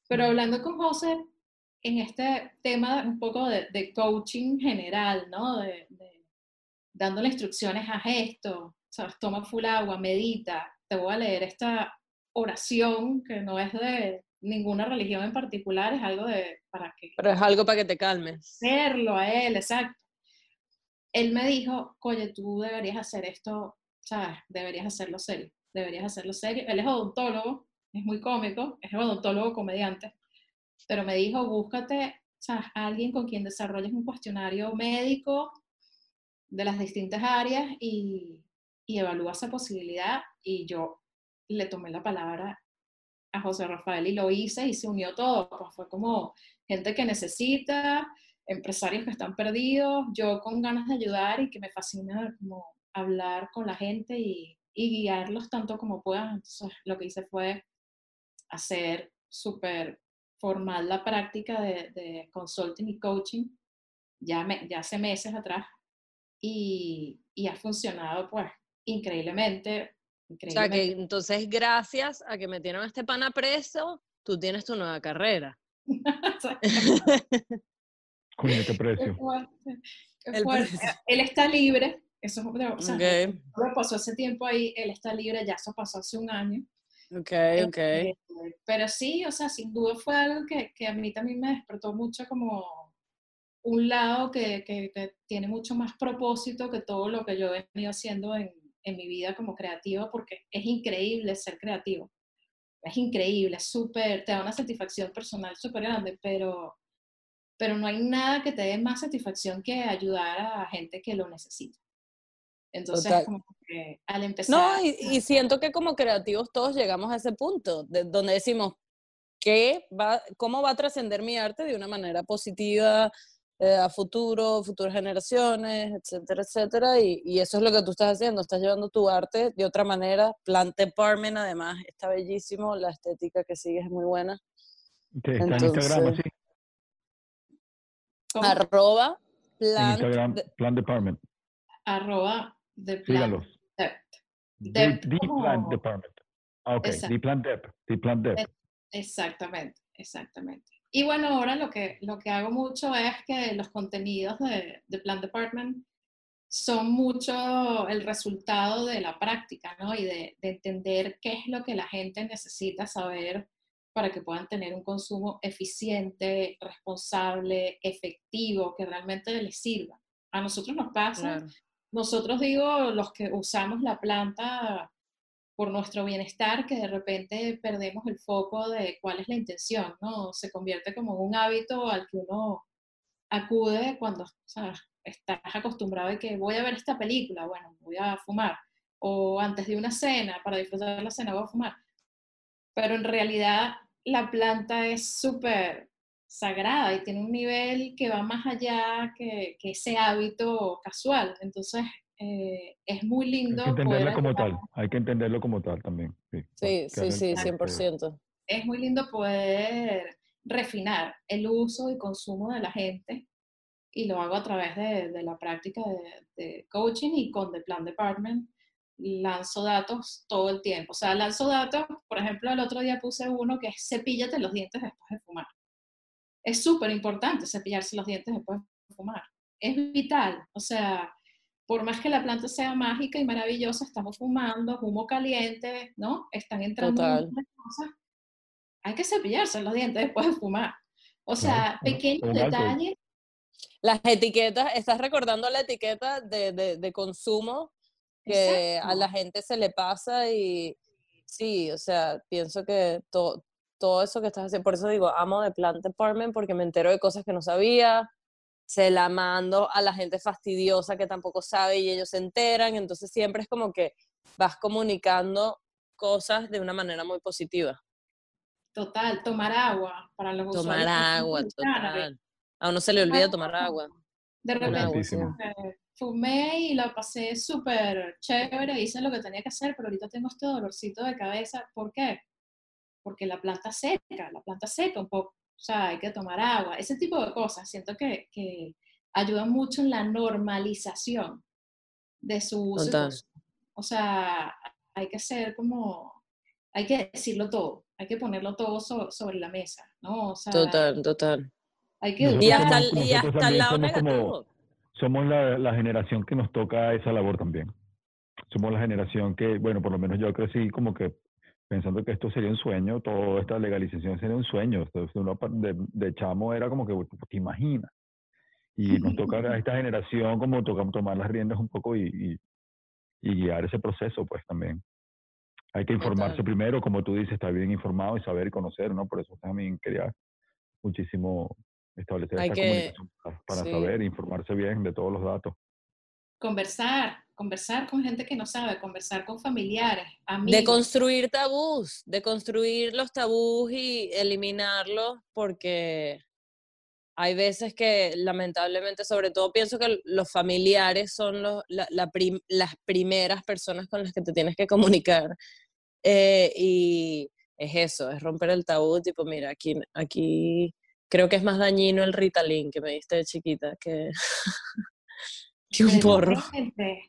Pero hablando con José, en este tema un poco de, de coaching general, ¿no? De, de- dándole instrucciones a esto, ¿sabes? Toma full agua, medita. Te voy a leer esta oración que no es de ninguna religión en particular, es algo de para que Pero es algo para que te calmes. hacerlo a él, exacto. Él me dijo, oye, tú deberías hacer esto, ¿sabes? Deberías hacerlo serio, deberías hacerlo serio. Él es odontólogo, es muy cómico, es odontólogo comediante, pero me dijo, búscate, ¿sabes? A alguien con quien desarrolles un cuestionario médico de las distintas áreas y, y evalúa esa posibilidad. Y yo le tomé la palabra a José Rafael y lo hice y se unió todo. Pues fue como gente que necesita, empresarios que están perdidos, yo con ganas de ayudar y que me fascina hablar con la gente y, guiarlos tanto como puedan. Entonces lo que hice fue hacer súper formal la práctica de, consulting y coaching ya, me- hace meses atrás y, y ha funcionado pues increíblemente. O sea, que entonces gracias a que metieron a este pana preso, tú tienes tu nueva carrera. Coño, qué precio. El fuerte. precio. Él está libre, eso es o sea, Ok, no pasó ese tiempo ahí, él está libre, ya eso pasó hace un año. ok, ok. Eh, pero sí, o sea, sin duda fue algo que, que a mí también me despertó mucho como un lado que, que- que tiene mucho más propósito que todo lo que yo he venido haciendo en, en mi vida como creativa porque es increíble ser creativo. Es increíble, es súper, te da una satisfacción personal súper grande, pero, pero no hay nada que te dé más satisfacción que ayudar a gente que lo necesita. Entonces, Total. como que al empezar... No, y, y siento que como creativos todos llegamos a ese punto, de, donde decimos, ¿qué va, ¿cómo va a trascender mi arte de una manera positiva eh, a futuro, futuras generaciones, etcétera, etcétera? Y, y eso es lo que tú estás haciendo, estás llevando tu arte de otra manera. Plant Department, además, está bellísimo, la estética que sigues es muy buena. Sí, está en Instagram Entonces. ¿cómo? Arroba En Plant Instagram, de- Plan Department. arroba de plan Sígalos. Dept. The, Dep the Department. Ah, ok. Exacto. The Plan Dep. The Dep. Exactamente, exactamente. Y bueno, ahora lo que, lo que hago mucho es que los contenidos de, de Plan Department son mucho el resultado de la práctica, ¿no? Y de, de entender qué es lo que la gente necesita saber para que puedan tener un consumo eficiente, responsable, efectivo, que realmente les sirva. A nosotros nos pasa Claro. nosotros digo los que usamos la planta por nuestro bienestar, que de repente perdemos el foco de cuál es la intención, ¿no? Se convierte como un hábito al que uno acude cuando o sea, estás acostumbrado de que voy a ver esta película, bueno, voy a fumar, o antes de una cena, para disfrutar de la cena, voy a fumar. Pero en realidad la planta es súper sagrada y tiene un nivel que va más allá que, que ese hábito casual. Entonces, eh, es muy Hay lindo que entenderlo poder como ayudar- tal. Hay que entenderlo como tal también. Sí, Sí, que sí, sí, proceso. 100%. es muy lindo poder refinar el uso y consumo de la gente y lo hago a través de, de la práctica de, de coaching y con The Plan Department lanzo datos todo el tiempo. O sea, lanzo datos, por ejemplo, el otro día puse uno que es cepíllate los dientes después de fumar. Es súper importante cepillarse los dientes después de fumar. Es vital. O sea, por más que la planta sea mágica y maravillosa, estamos fumando, humo caliente, ¿no? Están entrando Total. muchas cosas. Hay que cepillarse los dientes después de fumar. O sea, pequeños alcohol. detalles. Las etiquetas, estás recordando la etiqueta de, de, de consumo que a la gente se le pasa y sí, o sea, pienso que to- todo eso que estás haciendo, por eso digo, amo de Plant Department porque me entero de cosas que no sabía, se la mando a la gente fastidiosa que tampoco sabe y ellos se enteran, entonces siempre es como que vas comunicando cosas de una manera muy positiva. Total, tomar agua para los Tomar usuarios agua, total. A uno se le olvida tomar agua. De repente fumé y la pasé súper chévere, hice lo que tenía que hacer, pero ahorita tengo este dolorcito de cabeza. ¿Por qué? Porque la planta seca, la planta seca un poco. O sea, hay que tomar agua. Ese tipo de cosas siento que, que ayudan mucho en la normalización de su uso. O sea, hay que ser como, hay que decirlo todo, hay que ponerlo todo so- sobre la mesa, ¿no? O sea, Total, total. hay que Nosotros Y hasta, y hasta el lado negativo. somos la, la generación que nos toca esa labor también. Somos la generación que, bueno, por lo menos yo crecí como que pensando que esto sería un sueño, toda esta legalización sería un sueño. Entonces, uno de, de chamo era como que, ¿te imaginas? Y nos toca a esta generación como toca tomar las riendas un poco y, y, y guiar ese proceso, pues también. Hay que informarse Total. primero, como tú dices, estar bien informado y saber y conocer, ¿no? Por eso también quería muchísimo establecer Hay esta que- comunicación para, sí. saber informarse bien de todos los datos. conversar, conversar con gente que no sabe, conversar con familiares, amigos. De construir tabús, de construir los tabús y eliminarlos, porque hay veces que lamentablemente, sobre todo pienso que los familiares son los, la- la prim- las primeras personas con las que te tienes que comunicar. Eh, y es eso, es romper el tabú, tipo, mira, aquí, aquí creo que es más dañino el Ritalin que me diste de chiquita que, que un porro.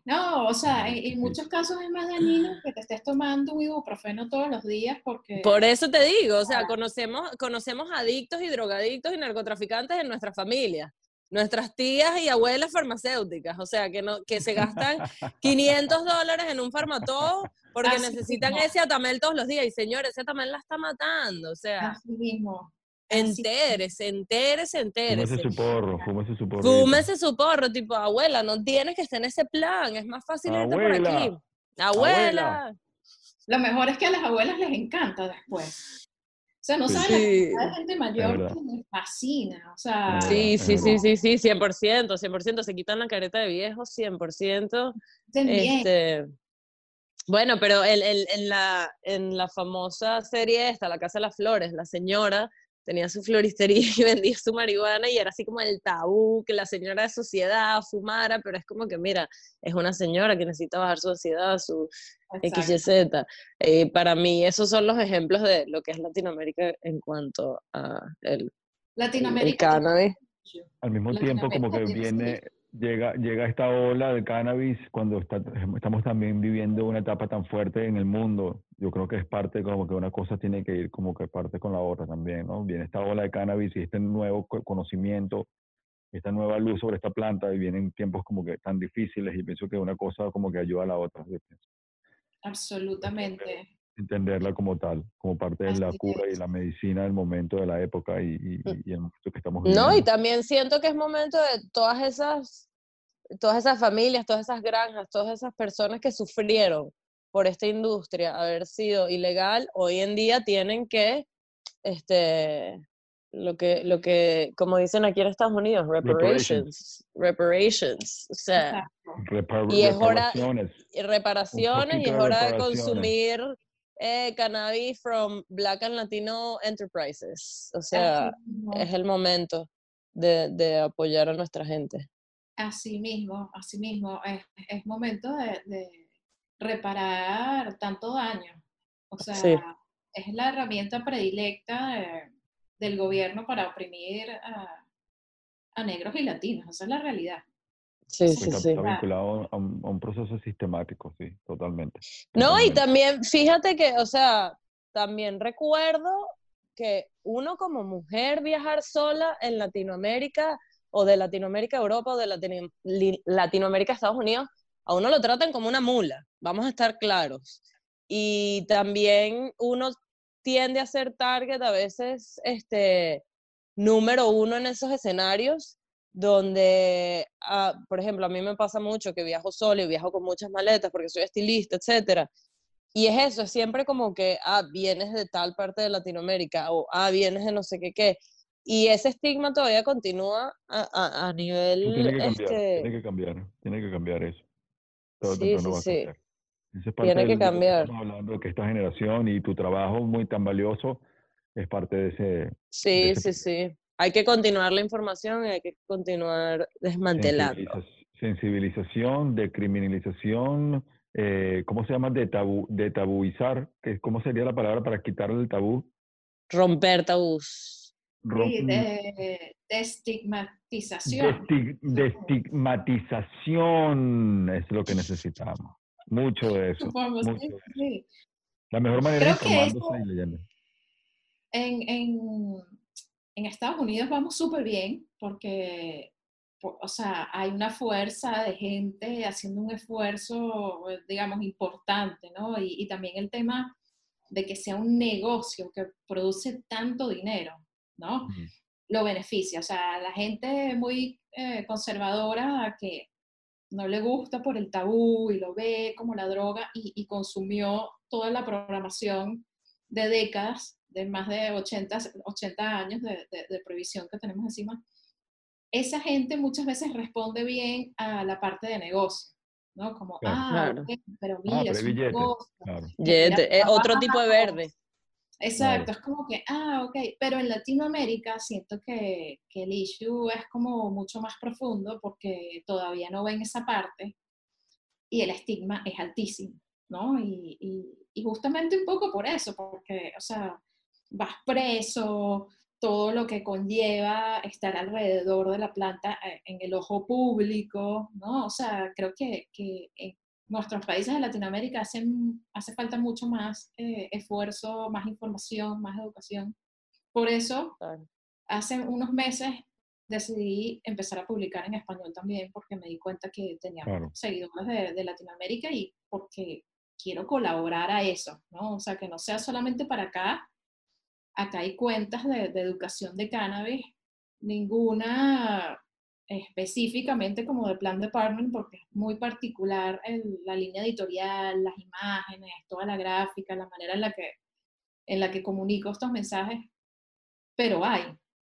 No, o sea, en, en muchos casos es más dañino que te estés tomando un ibuprofeno todos los días porque... Por eso te digo, o sea, conocemos, conocemos adictos y drogadictos y narcotraficantes en nuestra familia. Nuestras tías y abuelas farmacéuticas, o sea, que, no, que se gastan 500 dólares en un farmatodo porque Así necesitan mismo. ese atamel todos los días. Y señores, ese atamel la está matando, o sea, Así mismo. Entérese, entérese, entérese. Fúmese su porro, fúmese su porro. Fúmese su porro, tipo, abuela, no tienes que estar en ese plan, es más fácil irte por aquí. Abuela. Abuela. Lo mejor es que a las abuelas les encanta después. O sea, no Sí. saben la gente mayor que les fascina. O sea, Sí, sí, sí, sí, sí, 100%, 100%, se quitan la careta de viejos, 100%. hacen bien. Este, bueno, pero el, el- en, la, en la famosa serie esta, La Casa de las Flores, la señora tenía su floristería y vendía su marihuana y era así como el tabú, que la señora de sociedad fumara, pero es como que, mira, es una señora que necesita bajar su ansiedad, su. XYZ. Eh, para mí esos son los ejemplos de lo que es Latinoamérica en cuanto a el, el Latinoamérica. cannabis. Al mismo tiempo, como que viene, llega, llega esta ola de cannabis cuando está- estamos también viviendo una etapa tan fuerte en el mundo. Yo creo que es parte, como que una cosa tiene que ir como que parte con la otra también, ¿no? Viene esta ola de cannabis y este nuevo co- conocimiento, esta nueva luz sobre esta planta y vienen tiempos como que tan difíciles y pienso que una cosa como que ayuda a la otra. Absolutamente. Entenderla como tal, como parte de la Así cura y es. la medicina del momento de la época y, y- y el momento que estamos viviendo. No, y también siento que es momento de todas esas, todas esas familias, todas esas granjas, todas esas personas que sufrieron por esta industria haber sido ilegal, hoy en día tienen que, este, lo que, lo que, como dicen aquí en Estados Unidos, reparations, reparations, o sea. Repar- y es hora- reparaciones. y reparaciones y es de hora de consumir eh, cannabis from Black and Latino Enterprises, o sea, es el momento de, de apoyar a nuestra gente. Así mismo, así mismo, es, es momento de, de reparar tanto daño. O sea, Sí. es la herramienta predilecta de- del gobierno para oprimir a, a negros y latinos. Esa es la realidad. Sí, Sí, sí, está, sí. está vinculado a un, a un proceso sistemático, sí, totalmente. No, y también, fíjate que, o sea, también recuerdo que uno como mujer viajar sola en Latinoamérica o de Latinoamérica a Europa o de Latino- Latinoamérica a Estados Unidos, a uno lo tratan como una mula, vamos a estar claros. Y también uno tiende a ser target a veces, este, número uno en esos escenarios donde, ah, por ejemplo, a mí me pasa mucho que viajo sola y viajo con muchas maletas porque soy estilista, etcétera. Y es eso, es siempre como que, ah, vienes de tal parte de Latinoamérica o, ah, vienes de no sé qué qué. Y ese estigma todavía continúa a, a, a nivel, tiene que cambiar, este, tiene que cambiar, tiene que cambiar eso. Todo Sí, sí, sí. es parte Tiene que de cambiar. Estamos hablando que esta generación y tu trabajo muy tan valioso es parte de ese sí, ese sí, sí. Hay que continuar la información y hay que continuar desmantelando. sensibiliza- sensibilización, decriminalización, eh, ¿cómo se llama? De tabu, de tabuizar, ¿cómo sería la palabra para quitarle el tabú? Romper tabús. Rom- Sí, de, de estigmatización. Desti- destigmatización es lo que necesitamos. Mucho de eso. Supongo, sí, mucho de eso. sí. La mejor manera Creo es que informándose eso- y leyendo. En, en, en Estados Unidos vamos súper bien porque, po- o sea, hay una fuerza de gente haciendo un esfuerzo, eh, digamos, importante, ¿no? Y, y también el tema de que sea un negocio que produce tanto dinero, ¿no? Ujú. Lo beneficia. O sea, la gente muy eh, conservadora que no le gusta por el tabú y lo ve como la droga y, y consumió toda la programación de décadas, de más de 80, 80 años de, de, de prohibición que tenemos encima, esa gente muchas veces responde bien a la parte de negocio, ¿no? Como, Claro. ah, Claro. ok, pero Ah, mira, pero es un billete. negocio. Claro. mira, eh, otro tipo de verde. Exacto, es como que, ah, ok, pero en Latinoamérica siento que, que el issue es como mucho más profundo porque todavía no ven esa parte y el estigma es altísimo, ¿no? Y, y, y justamente un poco por eso, porque, o sea, vas preso, todo lo que conlleva estar alrededor de la planta eh, en el ojo público, ¿no? O sea, creo que, que en nuestros países de Latinoamérica hacen, hace falta mucho más eh, esfuerzo, más información, más educación. Por eso, hace unos meses decidí empezar a publicar en español también porque me di cuenta que tenía Claro. seguidores de, de Latinoamérica y porque quiero colaborar a eso, ¿no? O sea, que no sea solamente para acá. Acá hay cuentas de, de educación de cannabis, ninguna específicamente como de plan department porque es muy particular la línea editorial, las imágenes, toda la gráfica, la manera en la que, en la que comunico estos mensajes, pero hay,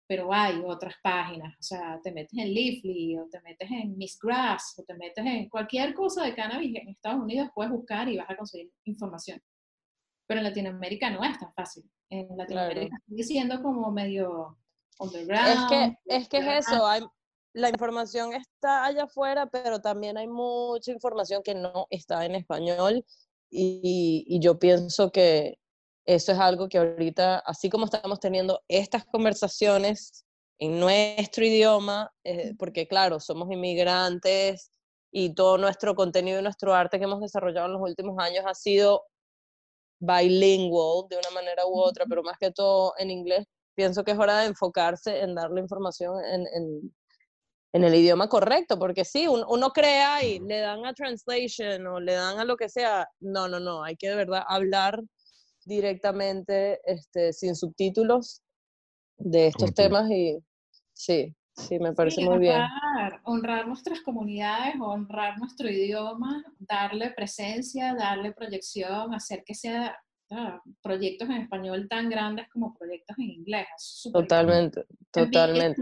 pero hay otras páginas, o sea, te metes en Leafly o te metes en Miss Grass o te metes en cualquier cosa de cannabis en Estados Unidos, puedes buscar y vas a conseguir información. Pero en Latinoamérica no es tan fácil. En Latinoamérica sigue siendo como medio Es underground. que, es que es eso, hay, la información está allá afuera, pero también hay mucha información que no está en español y, y yo pienso que eso es algo que ahorita, así como estamos teniendo estas conversaciones en nuestro idioma, eh, porque claro, somos inmigrantes y todo nuestro contenido y nuestro arte que hemos desarrollado en los últimos años ha sido bilingual de una manera u otra, pero más que todo en inglés, pienso que es hora de enfocarse en dar la información en, en- en el idioma correcto, porque sí, un- uno crea y le dan a translation o le dan a lo que sea. No, no, no, hay que de verdad hablar directamente, este, sin subtítulos de estos temas y sí, sí, me parece Sí, muy bien. honrar, honrar nuestras comunidades, honrar nuestro idioma, darle presencia, darle proyección, hacer que sea ah, proyectos en español tan grandes como proyectos en inglés. Totalmente, totalmente.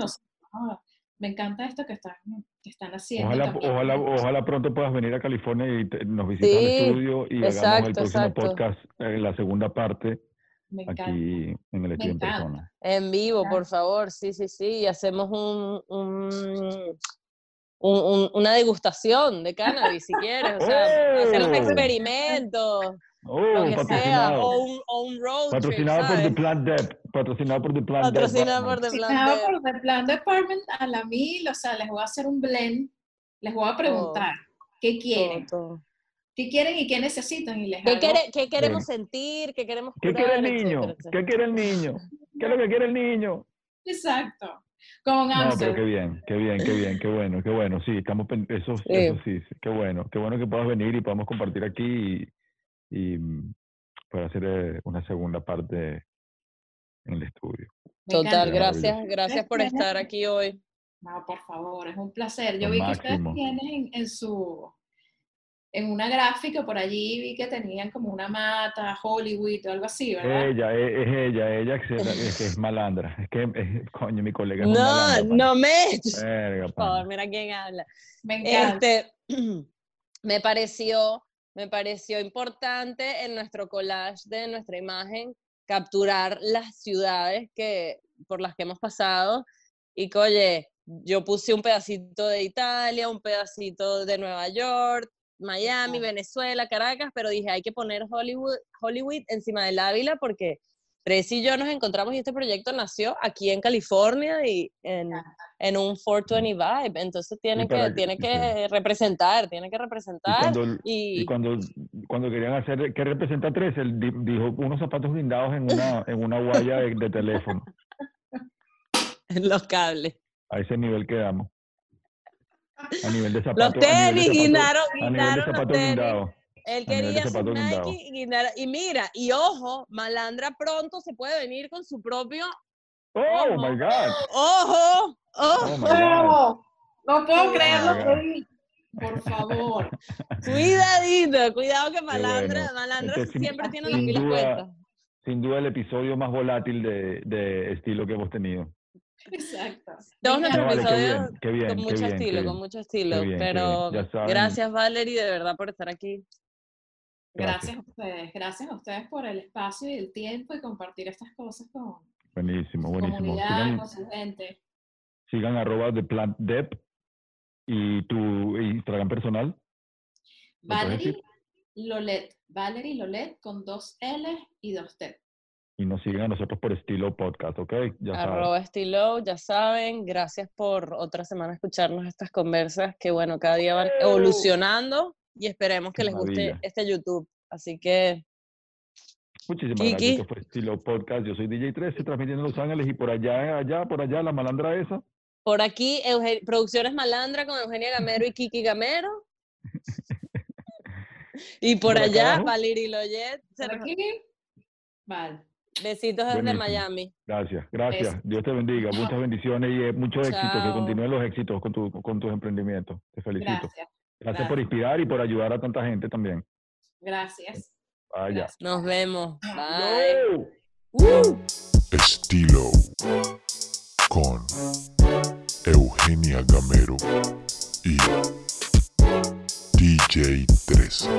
Ah, Me encanta esto que están, que están haciendo. Ojalá, ojalá, ojalá pronto puedas venir a California y te- nos visitas al Sí, estudio y hagamos el exacto, próximo exacto. podcast, eh, la segunda parte, Me encanta. aquí en el estudio en encanta. persona. En vivo, por favor, sí, sí, sí, y hacemos un, un- un- un- una degustación de cannabis, si quieres, o sea, hacer un ¡Oh! experimento, Oh, lo que sea, patrocinado. o un, o un road trip, Patrocinado por The. Plant Dep. Patrocinado por The Plant Dep. Patrocinado por The Plant nada Dep. por The Plan Department a la mil, o sea, les voy a hacer un blend, les voy a preguntar qué quieren, Todo, todo. Qué quieren y qué necesitan y les ¿Qué, qué queremos sentir? ¿Qué queremos ¿Qué curar? quiere el niño? etcétera, etcétera. ¿Qué quiere el niño? ¿Qué es lo que quiere el niño? Exacto. Con No, pero qué bien, qué bien, qué bien, qué bueno, qué bueno. Sí, estamos, eso, Sí. eso sí, sí, qué bueno. Qué bueno que puedas venir y podamos compartir aquí y, y mm, para hacer eh, una segunda parte en el estudio. Total, gracias, gracias por estar aquí hoy. No, por favor, es un placer. Yo vi que ustedes tienen en, en su, en una gráfica por allí, vi que tenían como una mata, Hollywood o algo así, ¿verdad? Ella, e- es, ella, ella que, es, que es malandra. Es que, es- coño, mi colega es No, malandra, no me... Verga, Por favor, mira quién habla. Me encanta. Este, me pareció, me pareció importante en nuestro collage de nuestra imagen capturar las ciudades que, por las que hemos pasado y que, oye, yo puse un pedacito de Italia, un pedacito de Nueva York, Miami. Venezuela, Caracas, pero dije, hay que poner Hollywood, Hollywood encima del Ávila porque Tracy y yo nos encontramos y este proyecto nació aquí en California y en, en un 420 vibe, entonces tiene que, que- tiene sí. que representar, tiene que Y representar cuando, y, y cuando, cuando querían hacer, ¿qué representa tres? Él di- dijo unos zapatos blindados en una, en una guaya de, de teléfono. los cables. A ese nivel quedamos. A nivel de zapatos. Los tenis, guindaron, los tenis. Él quería zapatos Nike blindados. y, mira, y ojo, Malandra pronto se puede venir con su propio, ¡Oh, Ojo. my God! ojo, ¡Oh, ojo, my God! No, puedo Oh, creerlo. vi. Por favor. cuidadito, cuidado que Malandra, bueno. Malandra Este, sin- siempre tiene las sin pilas puestas. Sin duda el episodio más volátil de, de estilo que hemos tenido. Exacto. Todos nuestros episodios bien, qué bien, con mucho estilo, con mucho estilo, pero gracias Valerie de verdad por estar aquí. Gracias a ustedes, gracias a ustedes por el espacio y el tiempo y compartir estas cosas con Buenísimo, buenísimo. comunidad, Sigan, con su gente. sigan arroba de Plant Dep y tu Instagram personal. ¿Lo puedes Valerie? Lolet, Valerie Lolet con dos L y dos T. Y nos siguen a nosotros por estilo podcast, ¿ok? Ya saben. Arroba estilo, ya saben, gracias por otra semana escucharnos estas conversas que bueno, cada día van evolucionando y esperemos que Qué les guste maravilla. este YouTube. Así que Muchísimas Kiki. gracias. Fue estilo podcast. Yo soy DJ 13, transmitiendo en Los Ángeles y por allá, allá, por allá, la malandra esa. por aquí, Producciones Malandra con Eugenia Gamero y Kiki Gamero. Y por Por allá. Valerie Loyet. ¿Por aquí? Vale. Besitos desde Buenísimo. Miami. Gracias, gracias. Dios te bendiga. Muchas bendiciones y eh, mucho éxito. Que Chao. continúen los éxitos con, tu, con tus emprendimientos. Te felicito. Gracias, Gracias por inspirar y por ayudar a tanta gente también. gracias. Vaya. Gracias. Nos vemos. Bye. ¡No! Uh. Estilo con Eugenia Gamero y DJ 13.